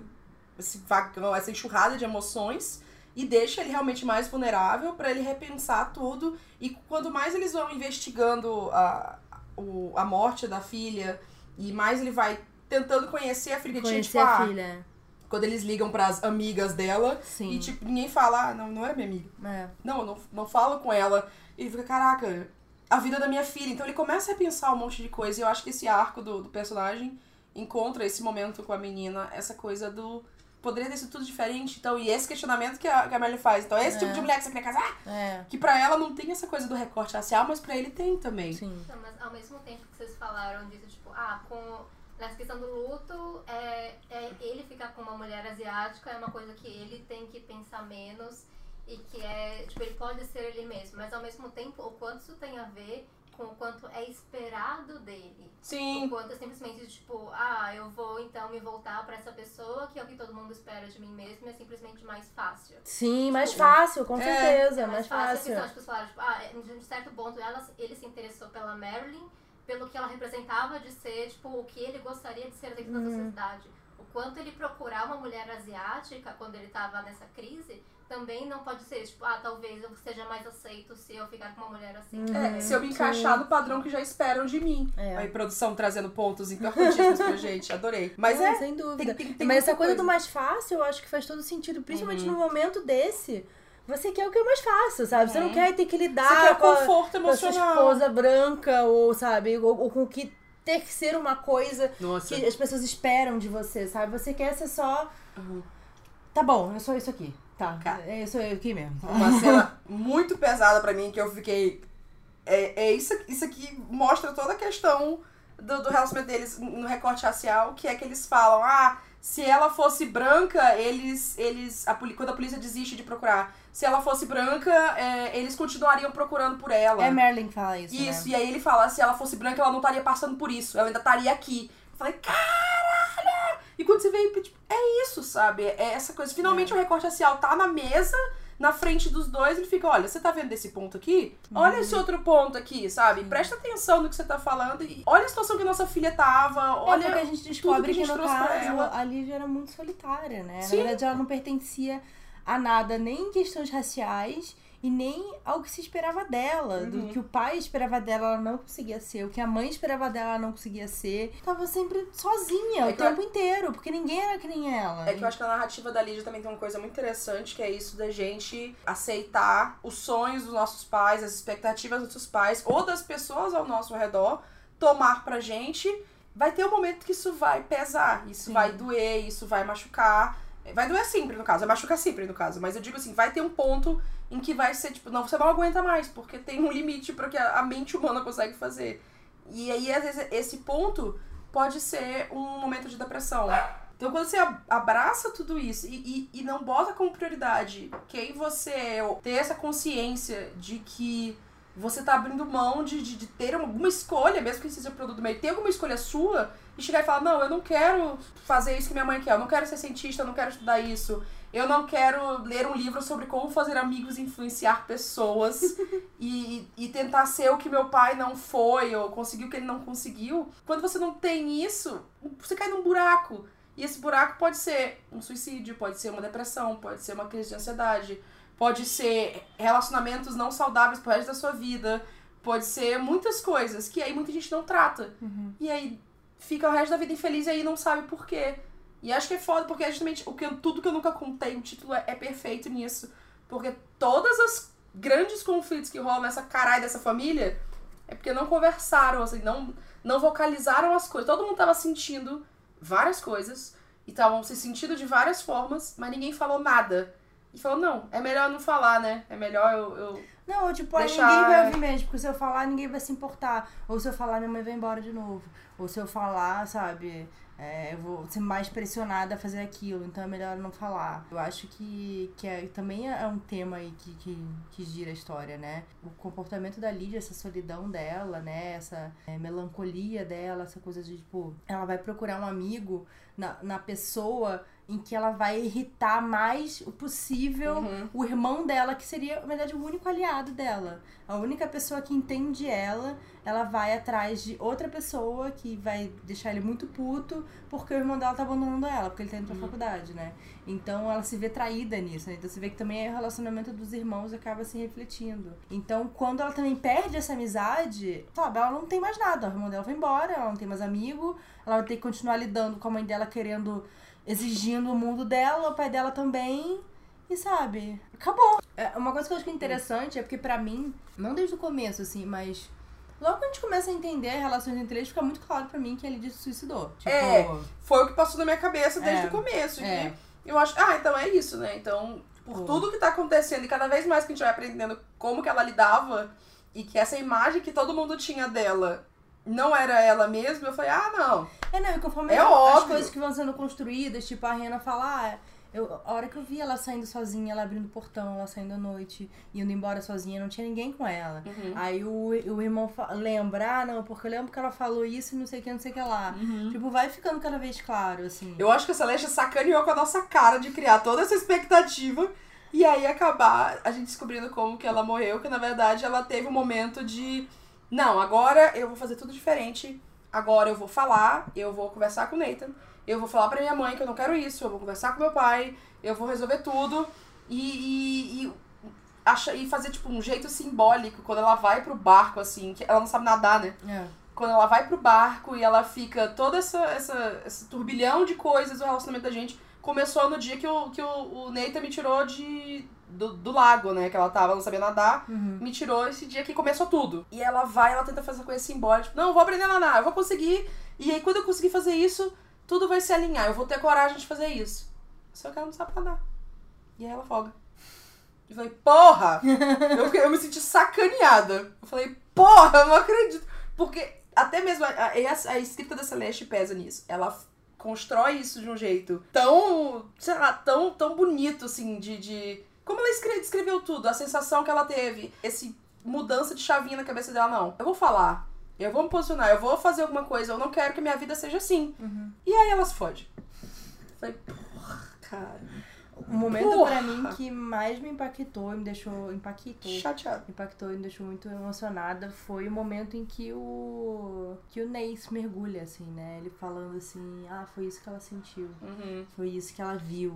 esse vagão, essa enxurrada de emoções e deixa ele realmente mais vulnerável pra ele repensar tudo. E quando mais eles vão investigando a, o, a morte da filha e mais ele vai tentando conhecer a filha, tinha, Conhecer tipo, a ah, filha. Quando eles ligam pras amigas dela Sim. e tipo, ninguém fala, ah, não, não era minha amiga. É. Não, eu não, não falo com ela. E ele fica, caraca, a vida da minha filha. Então ele começa a pensar um monte de coisa. E eu acho que esse arco do, do personagem encontra esse momento com a menina, essa coisa do. Poderia ter sido tudo diferente. Então, e esse questionamento que a, que a Melly faz. Então, é esse tipo de mulher que você queria casar? É. Que pra ela não tem essa coisa do recorte racial, mas pra ele tem também. Sim. Então, mas ao mesmo tempo que vocês falaram disso, tipo, ah, com nessa questão do luto, é, é ele ficar com uma mulher asiática é uma coisa que ele tem que pensar menos e que é, tipo, ele pode ser ele mesmo, mas ao mesmo tempo, o quanto isso tem a ver com o quanto é esperado dele. Sim. O quanto é simplesmente tipo, ah, eu vou então me voltar pra essa pessoa que é o que todo mundo espera de mim mesmo, é simplesmente mais fácil. Sim, mais Tipo, fácil, com é, certeza, É mais mais fácil. fácil. A questão, tipo, falaram, tipo, ah, de um certo ponto ela, ele se interessou pela Marilyn pelo que ela representava de ser, tipo, o que ele gostaria de ser dentro da sociedade. O quanto ele procurar uma mulher asiática quando ele tava nessa crise, também não pode ser, tipo, ah, talvez eu seja mais aceito se eu ficar com uma mulher assim. É, se eu me encaixar no padrão que já esperam de mim. É. Aí, produção trazendo pontos importantíssimos pra gente. Adorei. Mas Não, é. sem dúvida. tem- tem- tem Mas essa coisa, coisa. do mais fácil, eu acho que faz todo sentido, principalmente Uhum. no momento desse. Você quer o que é mais fácil, sabe? Você não Uhum. quer ter que lidar Você quer com, a, conforto com a sua emocional. esposa branca, ou sabe, ou, ou com que ter que ser uma coisa Nossa. que as pessoas esperam de você, sabe? Você quer ser só. Uhum. Tá bom, eu sou isso aqui. Tá. Cara. É isso aqui mesmo. Uma cena muito pesada pra mim que eu fiquei. É, é isso, isso aqui mostra toda a questão do, do relacionamento deles no recorte racial, que é que eles falam, ah, se ela fosse branca, eles. eles a, quando a polícia desiste de procurar. Se ela fosse branca, é, eles continuariam procurando por ela. É Merlin que fala isso. Isso, Né? e aí ele fala, se ela fosse branca, ela não estaria passando por isso, ela ainda estaria aqui. Eu falei, caralho! E quando você vê, tipo, é isso, sabe? É essa coisa. Finalmente o recorte racial tá na mesa, na frente dos dois, ele fica, olha, você tá vendo esse ponto aqui? Olha esse outro ponto aqui, sabe? Presta atenção no que você tá falando e olha a situação que nossa filha tava, É olha... porque a gente descobre que a que, gente no trouxe pra caso a Lívia era muito solitária, né? Sim. Na verdade, ela não pertencia a nada, nem em questões raciais e nem ao que se esperava dela. Uhum. Do que o pai esperava dela, ela não conseguia ser. O que a mãe esperava dela, ela não conseguia ser. Tava sempre sozinha É o eu- tempo inteiro, porque ninguém era que nem ela. É que eu acho que a narrativa da Lídia também tem uma coisa muito interessante, que é isso da gente aceitar os sonhos dos nossos pais, as expectativas dos nossos pais, ou das pessoas ao nosso redor, tomar pra gente. Vai ter um momento que isso vai pesar, isso Sim. vai doer, isso vai machucar. Vai doer sempre, no caso, vai machucar sempre, no caso. Mas eu digo assim, vai ter um ponto em que vai ser, tipo, não, você não aguenta mais, porque tem um limite para que a mente humana consegue fazer. E aí, às vezes, esse ponto pode ser um momento de depressão. Então, quando você ab- abraça tudo isso e, e, e não bota como prioridade quem você é, ter essa consciência de que você tá abrindo mão de, de, de ter alguma escolha, mesmo que seja produto do meio, ter alguma escolha sua e chegar e falar: Não, eu não quero fazer isso que minha mãe quer, eu não quero ser cientista, eu não quero estudar isso, eu não quero ler um livro sobre como fazer amigos e influenciar pessoas e, e tentar ser o que meu pai não foi ou conseguiu o que ele não conseguiu. Quando você não tem isso, você cai num buraco. E esse buraco pode ser um suicídio, pode ser uma depressão, pode ser uma crise de ansiedade, pode ser relacionamentos não saudáveis pro resto da sua vida, pode ser muitas coisas que aí muita gente não trata. Uhum. E aí fica o resto da vida infeliz e aí não sabe por quê. E acho que é foda, porque é justamente o que eu- tudo que eu nunca contei, o título é, é perfeito nisso. Porque todas as grandes conflitos que rolam nessa caralho dessa família é porque não conversaram, assim, não, não vocalizaram as coisas. Todo mundo tava sentindo várias coisas e estavam se sentindo de várias formas, mas ninguém falou nada. E falou, não, é melhor não falar, né? É melhor eu. eu... Não, tipo, aí Deixar- ninguém vai ouvir mesmo, porque se eu falar, ninguém vai se importar. Ou se eu falar, minha mãe vai embora de novo. Ou se eu falar, sabe, é, eu vou ser mais pressionada a fazer aquilo, então é melhor não falar. Eu acho que, que é, também é um tema aí que, que, que gira a história, né? O comportamento da Lídia, essa solidão dela, né? Essa é, melancolia dela, essa coisa de, tipo, ela vai procurar um amigo na, na pessoa em que ela vai irritar mais o possível Uhum. o irmão dela, que seria, na verdade, o único aliado dela. A única pessoa que entende ela, ela vai atrás de outra pessoa que vai deixar ele muito puto porque o irmão dela tá abandonando ela, porque ele tá indo pra faculdade, né? Então ela se vê traída nisso, né? Então você vê que também o relacionamento dos irmãos acaba se refletindo. Então quando ela também perde essa amizade, sabe, ela não tem mais nada. O irmão dela foi embora, ela não tem mais amigo, ela vai ter que continuar lidando com a mãe dela querendo, exigindo o mundo dela, o pai dela também. E sabe, acabou. É, uma coisa que eu acho que é interessante é porque pra mim, não desde o começo, assim, mas logo que a gente começa a entender relações entre eles, fica muito claro pra mim que a Lidia se suicidou. Tipo, É. Foi o que passou na minha cabeça desde É. o começo. É. Eu acho. Ah, então é isso, né? Então, por Pô. tudo que tá acontecendo e cada vez mais que a gente vai aprendendo como que ela lidava e que essa imagem que todo mundo tinha dela não era ela mesma, eu falei, ah, não. É, não, e conforme É as óbvio. coisas que vão sendo construídas, tipo, a Rena fala, ah, Eu, a hora que eu vi ela saindo sozinha, ela abrindo o portão, ela saindo à noite, indo embora sozinha, não tinha ninguém com ela. Uhum. Aí o, o irmão lembra, ah, não, porque eu lembro que ela falou isso e não sei o que, não sei o que lá. Tipo, vai ficando cada vez claro, assim. Uhum. Eu acho que a Celeste sacaneou com a nossa cara de criar toda essa expectativa e aí acabar a gente descobrindo como que ela morreu, que na verdade ela teve um momento de não, agora eu vou fazer tudo diferente. Agora eu vou falar, eu vou conversar com o Nathan, eu vou falar pra minha mãe que eu não quero isso, eu vou conversar com meu pai, eu vou resolver tudo e, e, e, acha, e fazer tipo um jeito simbólico quando ela vai pro barco, assim, que ela não sabe nadar, né? É. quando ela vai pro barco e ela fica toda essa, essa esse turbilhão de coisas do relacionamento da gente começou no dia que o, que o, o me tirou de do, do lago, né, que ela tava, não sabia nadar, Uhum. me tirou esse dia que começou tudo. E ela vai, ela tenta fazer essa coisa simbólica, tipo, não, eu vou aprender a nadar, eu vou conseguir, e aí quando eu conseguir fazer isso, tudo vai se alinhar, eu vou ter coragem de fazer isso. Só que ela não sabe nadar. E aí ela afoga. Eu falei, porra! eu, eu me senti sacaneada. Eu falei, porra, eu não acredito. Porque até mesmo a, a, a escrita da Celeste pesa nisso. Ela constrói isso de um jeito tão, sei lá, tão, tão bonito, assim, de. de... Como ela escre- descreveu tudo, a sensação que ela teve, esse mudança de chavinha na cabeça dela, não. Eu vou falar, eu vou me posicionar, eu vou fazer alguma coisa, eu não quero que minha vida seja assim. E aí ela se fode. Eu Falei, porra, cara. O momento Porra! pra mim que mais me impactou e me deixou. Impactou. Chateado. impactou e me deixou muito emocionada foi o momento em que o que o Nace mergulha assim, né? Ele falando assim: "Ah, foi isso que ela sentiu. Uhum. Foi isso que ela viu.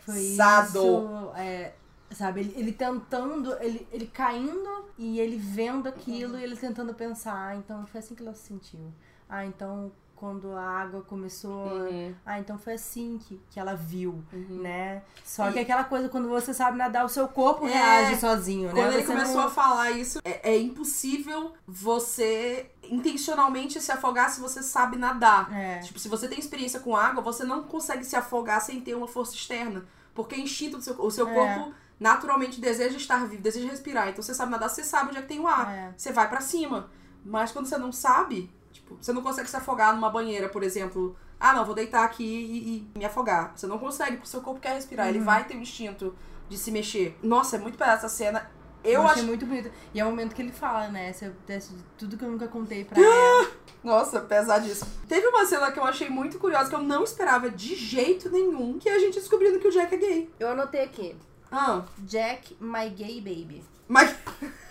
Foi Pesado. isso, é, sabe, ele, ele tentando, ele, ele caindo e ele vendo aquilo e ele tentando pensar, ah, então foi assim que ela se sentiu. Ah, então quando a água começou, Uhum. ah, então foi assim que, que ela viu, Uhum. né? Só E- que aquela coisa quando você sabe nadar, o seu corpo É, reage sozinho, né? Quando ele Você começou não- a falar isso, é, é impossível você intencionalmente se afogar se você sabe nadar. É. Tipo, se você tem experiência com água, você não consegue se afogar sem ter uma força externa. Porque é instinto do seu, o seu É. corpo naturalmente deseja estar vivo, deseja respirar. Então você sabe nadar, você sabe onde é que tem o ar. É. Você vai pra cima. Mas quando você não sabe, tipo, você não consegue se afogar numa banheira, por exemplo. Ah, não, vou deitar aqui e, e me afogar. Você não consegue, porque o seu corpo quer respirar. Uhum. Ele vai ter o instinto de se mexer. Nossa, é muito pesada essa cena. Eu, Eu achei acho. muito bonito. E é o momento que ele fala, né? Se eu desse tudo que eu nunca contei pra ela. Nossa, pesadíssimo. Teve uma cena que eu achei muito curiosa, que eu não esperava de jeito nenhum, que é a gente descobrindo que o Jack é gay. Eu anotei aqui. Ah, Jack, my gay baby. mas.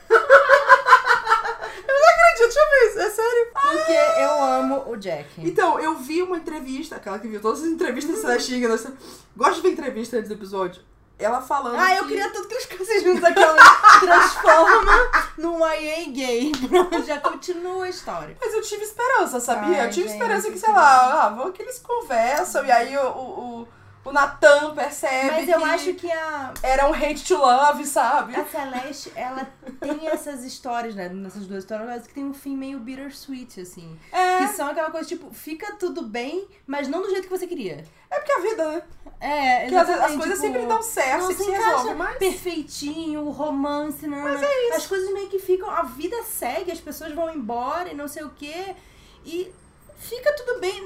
eu isso, é sério. Porque eu amo o Jack. Então, eu vi uma entrevista, aquela que viu todas as entrevistas da Celestinha, né? gosto de ver entrevista antes do episódio. Ela falando. Ah, eu que- queria tudo que eles ficassem juntos aquela transforma num YA gay. Pronto, já continua a história. Mas eu tive esperança, sabia? Ai, eu tive gente, esperança que, que sei lá, ah, vão que eles conversam e aí o, o, o, o Natan percebe Mas eu que acho que a, era um hate to love, sabe? a Celeste, ela tem essas histórias, né? Nessas duas histórias, mas que tem um fim meio bittersweet, assim. É, Que são aquela coisa, tipo, fica tudo bem, mas não do jeito que você queria. é porque a vida, né? É, vezes as exatamente, coisas tipo, sempre dão certo, não se se resolve, mas... perfeitinho, o romance, não, mas é isso. As coisas meio que ficam, a vida segue, as pessoas vão embora e não sei o quê. E fica tudo bem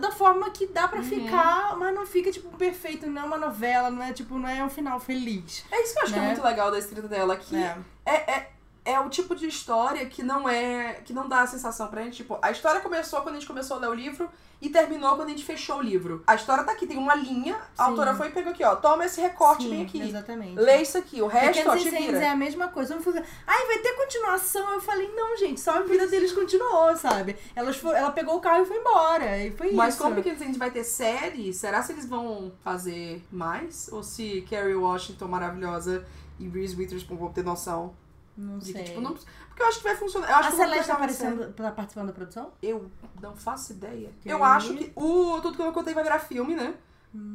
da, forma que dá Uhum. pra ficar, mas não fica, tipo, perfeito, não é uma novela, não é, tipo, não é um final feliz. É isso que eu acho que é Né? muito legal da escrita dela, que É. é, é, é o tipo de história que não é. que não dá a sensação pra gente. Tipo, a história começou quando a gente começou a ler o livro e terminou quando a gente fechou o livro. A história tá aqui, tem uma linha, a Sim. autora foi e pegou aqui, ó. Toma esse recorte, Sim, vem aqui. Exatamente. Lê isso aqui, o resto, ó, Pequenos te vira. é a mesma coisa. Vamos fazer. Ai, vai ter continuação. Eu falei, não, gente, só a vida deles continuou, sabe? Elas for... Ela pegou o carro e foi embora. E foi Mas isso. como Pequenos Incêndios vai ter série, será se eles vão fazer mais? Ou se Kerry Washington maravilhosa e Reese Witherspoon vão ter noção Não de sei. que, tipo, não... Porque eu acho que vai funcionar. Eu acho A Celeste tá aparecendo, tá participando da produção? Eu não faço ideia. Que eu acho que o Tudo Que Eu Contei vai virar filme, né?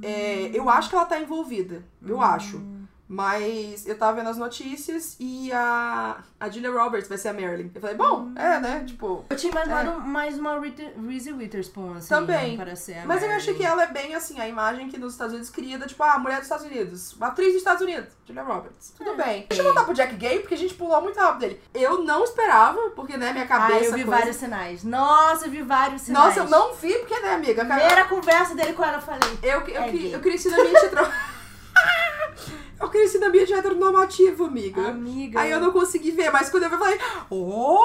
É, eu acho que ela tá envolvida. Eu acho. Mas eu tava vendo as notícias e a, a Julia Roberts vai ser a Marilyn. Eu falei, bom, é, né? Tipo. Eu tinha imaginado mais uma Reese Witherspoon, assim. Também. Para ser a Mas eu Marilyn. achei que ela é bem assim, a imagem que nos Estados Unidos cria da, tipo, ah, mulher dos Estados Unidos, atriz dos Estados Unidos, Julia Roberts. Tudo É. bem. Deixa eu voltar pro Jack Gay, porque a gente pulou muito rápido dele. Eu não esperava, porque, né, minha Ah, cabeça. eu vi coisa- vários sinais. Nossa, eu vi vários sinais. Nossa, eu não vi, porque, né, amiga? Primeira conversa dele com ela, eu falei. Eu, eu, É que- gay. eu queria que a gente Eu cresci na ambiente heteronormativo, amiga. Amiga. Aí eu não consegui ver, mas quando eu vi, eu falei. Oh!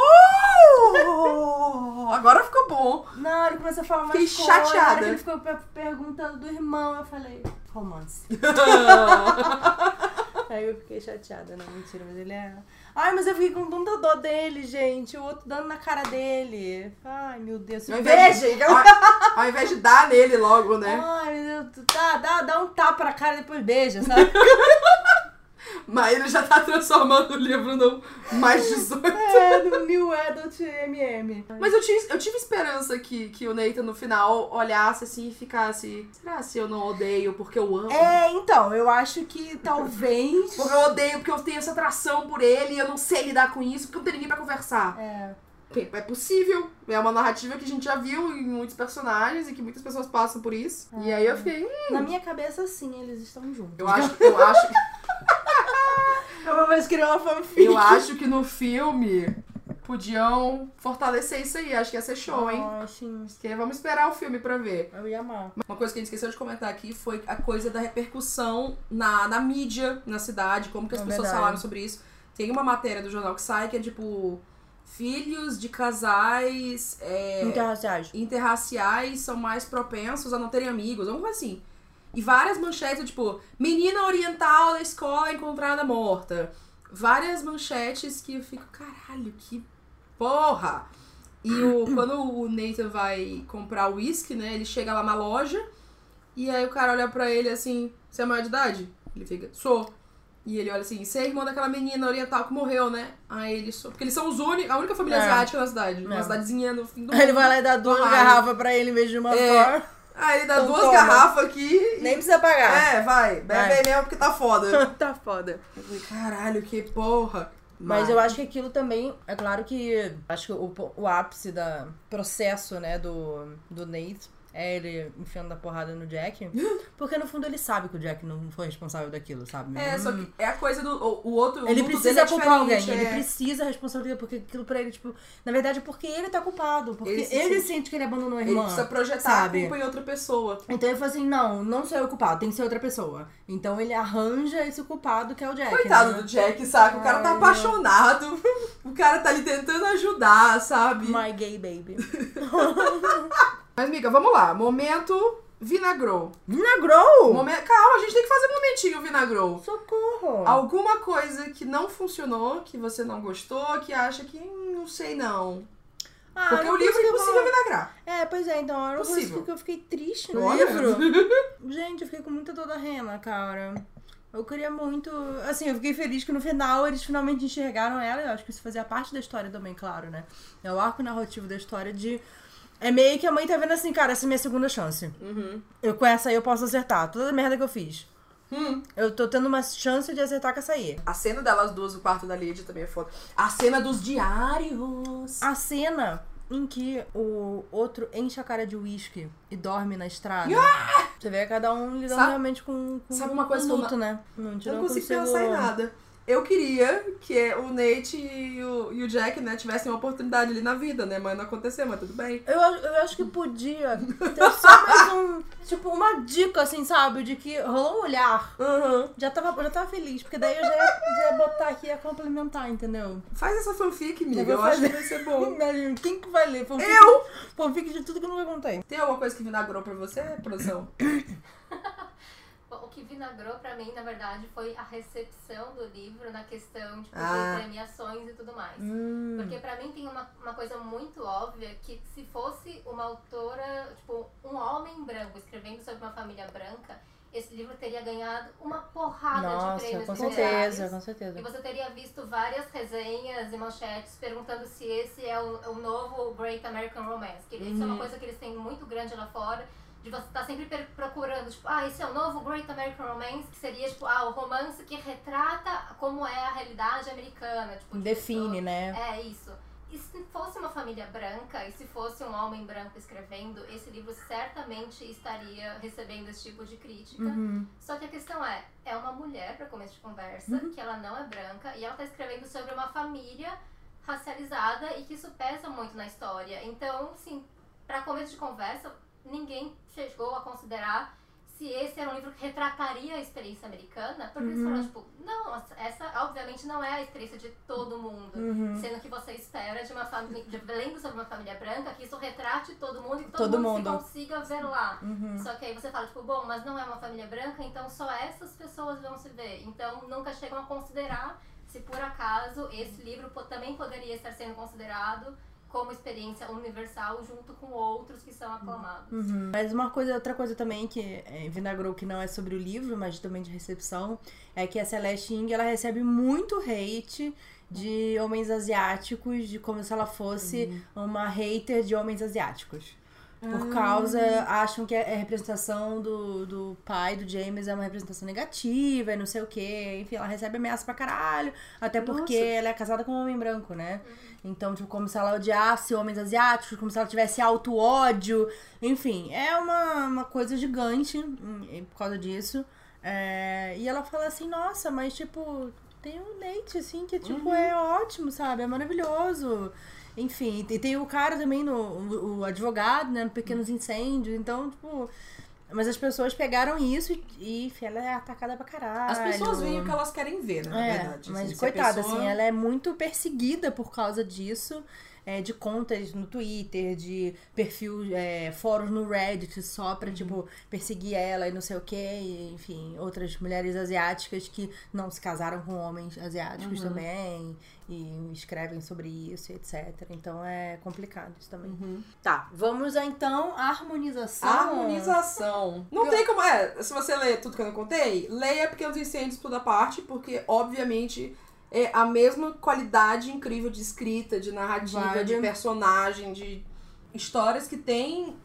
Agora ficou bom. Não, ele começou a falar mais Fiquei coisa, chateada. Ele ficou pe- perguntando do irmão. Eu falei, romance. Aí eu fiquei chateada, não, mentira, mas ele é. Ai, mas eu fiquei com tanta dó dele, gente. O outro dando na cara dele. Ai, meu Deus. Ao invés, de, ao, ao invés de dar nele logo, né? Ai, meu Deus. Tá, dá, dá um tapa na cara e depois beija, sabe? Mas ele já tá transformando o livro no mais 18. é, no New Adult MM. Mas eu, tinha, eu tive esperança que, que o Nathan no final olhasse assim e ficasse. Será se eu não odeio porque eu amo? É, então, eu acho que talvez. Porque eu odeio, porque eu tenho essa atração por ele e eu não sei lidar com isso, porque eu não tenho ninguém pra conversar. É. É possível. É uma narrativa que a gente já viu em muitos personagens e que muitas pessoas passam por isso. E aí eu fiquei. hum, Na minha cabeça, sim, eles estão juntos. Eu acho, eu acho, Eu vez criei uma fanfic. eu acho que no filme podiam fortalecer isso aí. Acho que ia ser show, hein? Ai, sim. Porque vamos esperar o filme pra ver. Eu ia amar. Uma coisa que a gente esqueceu de comentar aqui foi a coisa da repercussão na, na mídia, na cidade, como que as É pessoas verdade. falaram sobre isso. Tem uma matéria do jornal que sai que é tipo. Filhos de casais é, Interraciais. interraciais são mais propensos a não terem amigos, alguma coisa assim. E várias manchetes, tipo, menina oriental da escola encontrada morta. Várias manchetes que eu fico, caralho, que porra! E o, quando o Nathan vai comprar o uísque, né, ele chega lá na loja e aí o cara olha pra ele assim, você é maior de idade? Ele fica, sou. E ele olha assim, você é irmã daquela menina oriental que morreu, né? Aí ele sou. Porque eles são os únicos, a única família É. asiática na cidade. Uma É. cidadezinha no fim do Aí ele vai lá e dá duas garrafas pra ele em vez de uma É. só. Aí ele dá Então duas toma. garrafas aqui. Nem precisa pagar. É, vai. Bebe aí mesmo porque tá foda. tá foda. Eu falei, caralho, que porra. Mas eu acho que aquilo também, é claro que acho que o, o ápice da processo, né, do, do Nate é ele enfiando a porrada no Jack. Porque no fundo ele sabe que o Jack não foi responsável daquilo, sabe? É, Hum. só que é a coisa do. O, o outro. o Ele luto precisa é culpar alguém, diferente, ele é. precisa responsabilizar, porque aquilo pra ele, tipo, na verdade é porque ele tá culpado, porque Ele ele, se sente... que ele abandonou a Ele irmã. precisa projetar sabe? a culpa em outra pessoa. Então ele falou assim: não, não sou eu o culpado, tem que ser outra pessoa. Então ele arranja esse culpado que é o Jack. Coitado né? do Jack, sabe? O cara tá Ai, apaixonado. O cara tá ali tentando ajudar, sabe? My gay baby. Mas, amiga, vamos lá. Momento vinagrou. Vinagrou! Momen- Calma, a gente tem que fazer um momentinho vinagrou. Socorro! Alguma coisa que não funcionou, que você não gostou, que acha que hum, não sei não. Ah, Porque o livro é impossível falar. vinagrar. É, pois é, então, era uma coisa Possível. que eu fiquei triste no Olha. livro. Gente, eu fiquei com muita dor da rena, cara. Eu queria muito. Assim, eu fiquei feliz que no final eles finalmente enxergaram ela. Eu acho que isso fazia parte da história também, claro, né? É o arco narrativo da história de. É meio que a mãe tá vendo assim, cara, essa é minha segunda chance. Uhum. Eu com essa aí eu posso acertar. Toda a merda que eu fiz. Hum. Eu tô tendo uma chance de acertar com essa aí. A cena delas duas no quarto da Lady também é foda. A cena dos diários. A cena em que o outro enche a cara de uísque e dorme na estrada. Você vê cada um lidando Sabe- realmente com, com sabe uma coisa que eu luto, né? Não, Eu não consigo pensar em nada. Eu queria que o Nate e o, e o Jack, né, tivessem uma oportunidade ali na vida, né? Mas não aconteceu, mas tudo bem. Eu, acho- eu acho que podia ter só mais um. Tipo, uma dica, assim, sabe? De que rolou um olhar. Uhum. Já tava, já tava feliz, porque daí eu já ia, já ia botar aqui e ia complementar, entendeu? Faz essa fanfic, amiga. Eu Eu, acho que vai ser bom. Quem que vai ler? Fanfic, Eu! Fanfic de tudo que eu nunca contei. Tem alguma coisa que vinagrou pra você, produção? Que vinagrou pra mim, na verdade, foi a recepção do livro na questão tipo, Ah. de premiações e tudo mais. Hum. Porque pra mim tem uma, uma coisa muito óbvia que se fosse uma autora, tipo, um homem branco escrevendo sobre uma família branca, esse livro teria ganhado uma porrada de Nossa, prêmios com certeza, com E certeza. você teria visto várias resenhas e manchetes perguntando se esse é o, o novo Great American Romance. Que isso é uma Uhum. coisa que eles têm muito grande lá fora. De você estar sempre per- procurando, tipo, ah, esse é o novo Great American Romance, que seria, tipo, ah, o romance que retrata como é a realidade americana. Tipo, de Define, pessoa- né? É, isso. E se fosse uma família branca, e se fosse um homem branco escrevendo, esse livro certamente estaria recebendo esse tipo de crítica. Uhum. Só que a questão é, é uma mulher, para começo de conversa, que ela não é branca, e ela tá escrevendo sobre uma família racializada e que isso pesa muito na história. Então, assim, para começo de conversa, ninguém chegou a considerar se esse era um livro que retrataria a experiência americana, porque eles falaram, tipo, não, essa obviamente não é a experiência de todo mundo. Sendo que você espera de uma família, de, lendo sobre uma família branca, que isso retrate todo mundo e que todo, Todo mundo, mundo. se consiga ver lá. Só que aí você fala, tipo, bom, mas não é uma família branca, então só essas pessoas vão se ver. Então nunca chegam a considerar se por acaso esse livro também poderia estar sendo considerado como experiência universal junto com outros que são aclamados. Mas uma coisa, outra coisa também que é, vinagrou que não é sobre o livro, mas também de recepção, é que a Celeste Ng ela recebe muito hate de homens asiáticos, de como se ela fosse uma hater de homens asiáticos. Por causa, acham que a representação do, do pai do James é uma representação negativa e não sei o que. Enfim, ela recebe ameaça pra caralho. Até porque Nossa. ela é casada com um homem branco, né? Então, tipo, como se ela odiasse homens asiáticos, como se ela tivesse auto-ódio. Enfim, é uma, uma coisa gigante hum, por causa disso. É, e ela fala assim, nossa, mas tipo, tem um leite, assim, que tipo, é ótimo, sabe? É maravilhoso. Enfim, e tem o cara também, no, o, advogado, né? No Pequenos Incêndios. Então, tipo. Mas as pessoas pegaram isso e, e enfim, ela é atacada pra caralho. As pessoas veem o que elas querem ver, né, na É, verdade. mas assim, coitada, pessoa- assim, ela é muito perseguida por causa disso. é, de contas no Twitter, de perfil, é, fóruns no Reddit só Uhum. pra, tipo, perseguir ela e não sei o que. Enfim, outras mulheres asiáticas que não se casaram com homens asiáticos Uhum. também. E escrevem sobre isso, etc. Então é complicado isso também. Uhum. Tá, vamos então à harmonização. Harmonização. Não tem como. É, se você ler tudo que eu não contei, leia Pequenos Incêndios toda parte, porque, obviamente, é a mesma qualidade incrível de escrita, de narrativa, Vibe. de personagem, de histórias que tem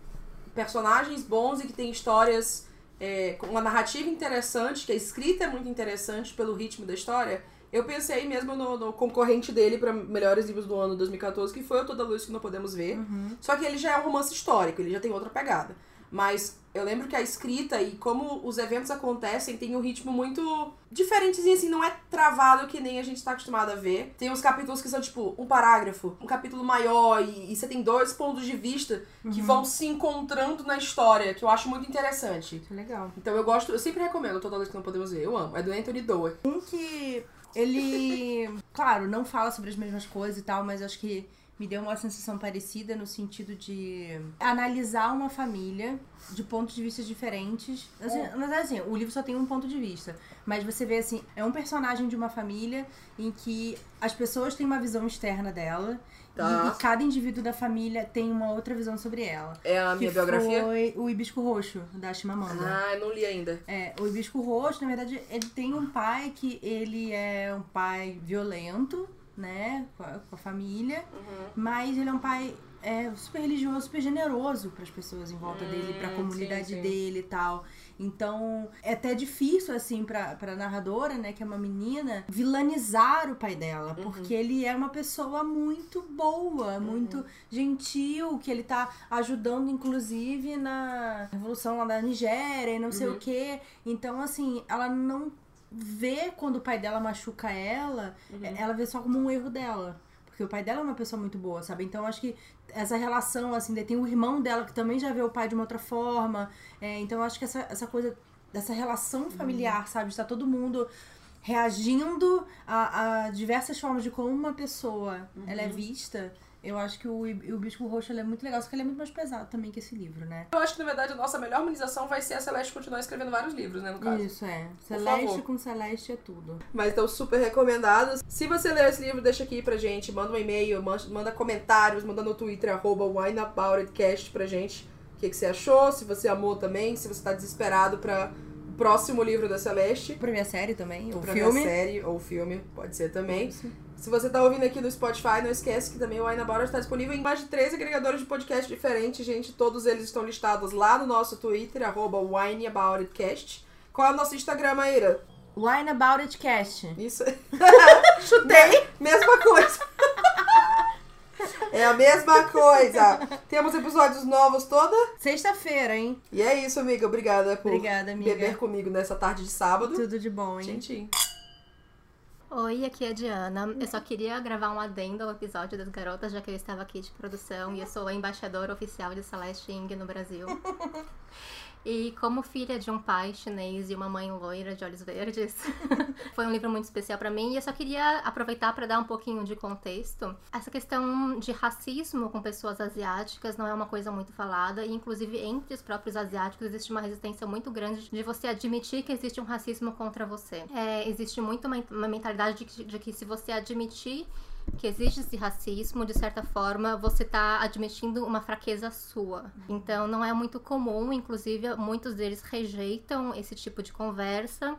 personagens bons e que tem histórias é, com uma narrativa interessante, que a escrita é muito interessante pelo ritmo da história. Eu pensei mesmo no, no concorrente dele para melhores livros do ano 2014, que foi o Toda Luz que Não Podemos Ver. Só que ele já é um romance histórico, ele já tem outra pegada. Mas eu lembro que a escrita e como os eventos acontecem tem um ritmo muito diferentezinho, assim, não é travado que nem a gente tá acostumado a ver. Tem uns capítulos que são, tipo, um parágrafo, um capítulo maior, e, e você tem dois pontos de vista que vão se encontrando na história, que eu acho muito interessante. É legal. Então eu gosto, eu sempre recomendo Toda Luz que Não Podemos Ver, eu amo. É do Anthony Doerr. Um que ele, claro, não fala sobre as mesmas coisas e tal, mas acho que me deu uma sensação parecida no sentido de analisar uma família de pontos de vista diferentes. Assim, Mas assim, o livro só tem um ponto de vista. Mas você vê assim, é um personagem de uma família em que as pessoas têm uma visão externa dela. Tá. E, e cada indivíduo da família tem uma outra visão sobre ela. É a minha biografia? Foi o Hibisco Roxo, da Chimamanda. Ah, eu não li ainda. É, o hibisco roxo, na verdade, ele tem um pai que ele é um pai violento, né, com a, com a família, Uhum. mas ele é um pai é, super religioso, super generoso para as pessoas em volta dele, para a Hum, comunidade sim, sim. dele e tal. Então, é até difícil, assim, pra, pra narradora, né, que é uma menina, vilanizar o pai dela, Uhum. porque ele é uma pessoa muito boa, muito gentil, que ele tá ajudando, inclusive, na revolução lá da Nigéria e não sei Uhum. o quê. Então, assim, ela não vê quando o pai dela machuca ela, Uhum. ela vê só como um erro dela. Porque o pai dela é uma pessoa muito boa, sabe? Então acho que essa relação, assim, tem o irmão dela que também já vê o pai de uma outra forma. É, então acho que essa, essa coisa, dessa relação familiar, sabe? De estar todo mundo reagindo a, a diversas formas de como uma pessoa ela é vista. Eu acho que o, o Bispo Roxo ele é muito legal, só que ele é muito mais pesado também que esse livro, né? Eu acho que, na verdade, a nossa melhor harmonização vai ser a Celeste continuar escrevendo vários livros, né, no caso. Isso, é. Celeste com Celeste é tudo. Mas estão super recomendados. Se você ler esse livro, deixa aqui pra gente. Manda um e-mail, man- manda comentários, manda no Twitter, arroba wineaboutitcast pra gente. O que, que você achou, se você amou também, se você tá desesperado pra o próximo livro da Celeste. Pra minha série também, o Pra filme. ver a série ou filme, pode ser também. Se você tá ouvindo aqui no Spotify, não esquece que também o Wine About It está disponível em mais de três agregadores de podcast diferentes, gente. Todos eles estão listados lá no nosso Twitter, arroba wineaboutitcast. Qual é o nosso Instagram, Maíra? Wine About It Cast. Isso. Chutei! Mesma coisa. É a mesma coisa. Temos episódios novos toda. Sexta-feira, hein? E é isso, amiga. Obrigada por Obrigada, amiga. beber comigo nessa tarde de sábado. Tudo de bom, hein? Gentinho. Oi, aqui é a Diana. Eu só queria gravar um adendo ao episódio das garotas, já que eu estava aqui de produção e eu sou a embaixadora oficial de Celeste Ing no Brasil. E como filha de um pai chinês e uma mãe loira de olhos verdes, foi um livro muito especial para mim. E eu só queria aproveitar para dar um pouquinho de contexto. Essa questão de racismo com pessoas asiáticas não é uma coisa muito falada. E, inclusive, entre os próprios asiáticos existe uma resistência muito grande de você admitir que existe um racismo contra você. É, existe muito uma, uma mentalidade de que, de que se você admitir que existe esse racismo, de certa forma, você está admitindo uma fraqueza sua. Então, não é muito comum, inclusive, muitos deles rejeitam esse tipo de conversa,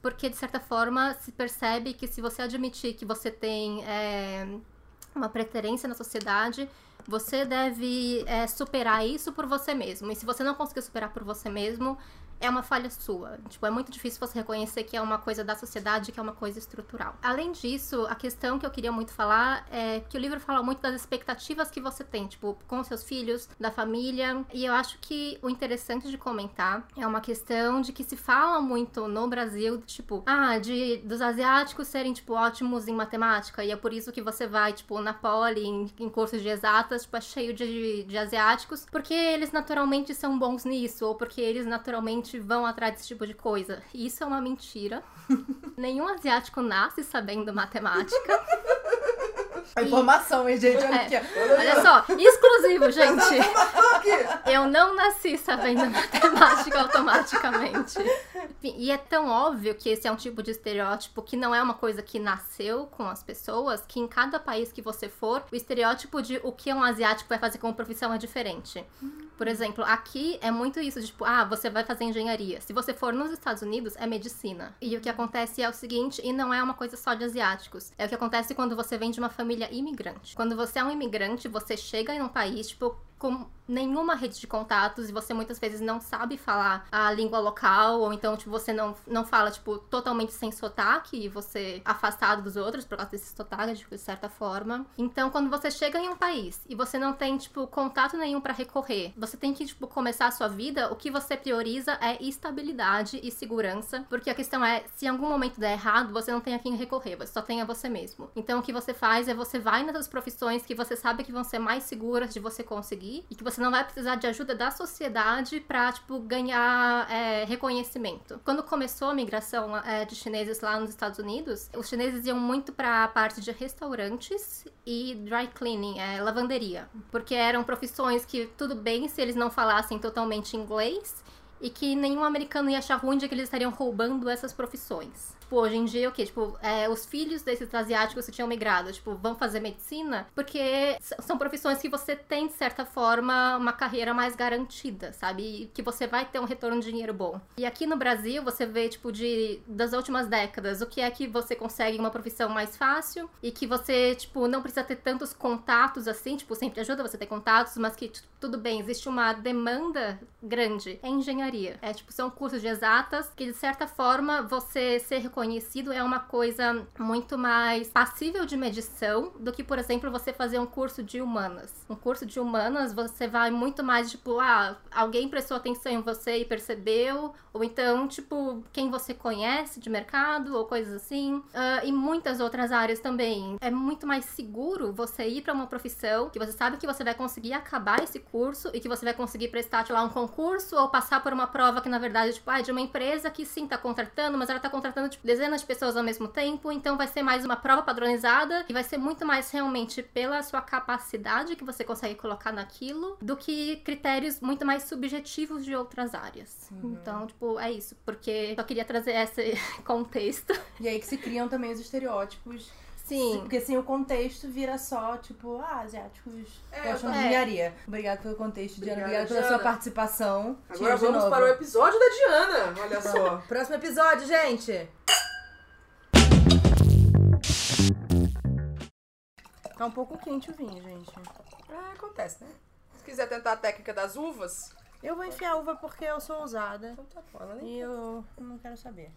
porque, de certa forma, se percebe que se você admitir que você tem é, uma preferência na sociedade, você deve é, superar isso por você mesmo. E se você não conseguir superar por você mesmo, é uma falha sua. Tipo, é muito difícil você reconhecer que é uma coisa da sociedade, que é uma coisa estrutural. Além disso, a questão que eu queria muito falar é que o livro fala muito das expectativas que você tem, tipo, com seus filhos, da família. E eu acho que o interessante de comentar é uma questão de que se fala muito no Brasil, tipo, ah, de dos asiáticos serem, tipo, ótimos em matemática. E é por isso que você vai, tipo, na poli, em, em cursos de exatas, tipo, é cheio de, de asiáticos, porque eles naturalmente são bons nisso, ou porque eles naturalmente vão atrás desse tipo de coisa. Isso é uma mentira. Nenhum asiático nasce sabendo matemática. A informação, hein, gente? Olha É. aqui, ó. Olha só, exclusivo, gente. Eu não nasci sabendo matemática automaticamente. E é tão óbvio que esse é um tipo de estereótipo que não é uma coisa que nasceu com as pessoas, que em cada país que você for, o estereótipo de o que um asiático vai fazer como profissão é diferente. Por exemplo, aqui é muito isso, tipo, ah, você vai fazer engenharia. Se você for nos Estados Unidos, é medicina. E o que acontece é o seguinte, e não é uma coisa só de asiáticos. É o que acontece quando você vem de uma família imigrante. Quando você é um imigrante, você chega em um país, tipo, com nenhuma rede de contatos e você muitas vezes não sabe falar a língua local, ou então, tipo, você não, não fala, tipo, totalmente sem sotaque e você afastado dos outros por causa desse sotaque, de certa forma. Então, quando você chega em um país e você não tem, tipo, contato nenhum pra recorrer, você tem que, tipo, começar a sua vida, o que você prioriza é estabilidade e segurança, porque a questão é, se em algum momento der errado, você não tem a quem recorrer, você só tem a você mesmo. Então, o que você faz é você vai nessas profissões que você sabe que vão ser mais seguras de você conseguir e que você não vai precisar de ajuda da sociedade pra, tipo, ganhar é, reconhecimento. Quando começou a migração é, de chineses lá nos Estados Unidos, os chineses iam muito pra parte de restaurantes e dry cleaning, é, lavanderia, porque eram profissões que tudo bem se eles não falassem totalmente inglês e que nenhum americano ia achar ruim de que eles estariam roubando essas profissões. Tipo, hoje em dia, o quê? Tipo, é, os filhos desses asiáticos que tinham migrado, tipo, vão fazer medicina porque são profissões que você tem, de certa forma, uma carreira mais garantida, sabe? E que você vai ter um retorno de dinheiro bom. E aqui no Brasil, você vê, tipo, de das últimas décadas, o que é que você consegue uma profissão mais fácil e que você, tipo, não precisa ter tantos contatos assim, tipo, sempre ajuda você ter contatos, mas que, tipo, tudo bem, existe uma demanda grande. É engenharia. É, tipo, são cursos de exatas que, de certa forma, você ser reconhecido é uma coisa muito mais passível de medição do que, por exemplo, você fazer um curso de humanas. Um curso de humanas, você vai muito mais, tipo, ah, alguém prestou atenção em você e percebeu, ou então, tipo, quem você conhece de mercado, ou coisas assim. Ah, e muitas outras áreas também. É muito mais seguro você ir pra uma profissão que você sabe que você vai conseguir acabar esse curso e que você vai conseguir prestar, tipo, lá, um concurso ou passar por uma prova que, na verdade, tipo, ah, é de uma empresa que sim tá contratando, mas ela tá contratando, tipo, dezenas de pessoas ao mesmo tempo, então vai ser mais uma prova padronizada e vai ser muito mais realmente pela sua capacidade que você consegue colocar naquilo do que critérios muito mais subjetivos de outras áreas. Então, tipo, é isso, porque só queria trazer esse contexto. E aí que se criam também os estereótipos. Sim. Porque assim, o contexto vira só, tipo, ah, asiáticos É, gostam de é. engenharia. Obrigada pelo contexto, Diana. Obrigada, Obrigada pela sua participação. Agora vamos para o episódio da Diana. Olha só. Próximo episódio, gente! Tá um pouco quente o vinho, gente. É, acontece, né? Se quiser tentar a técnica das uvas, Eu vou enfiar uva porque eu sou ousada. então tá bom. Ela nem E eu não quero saber.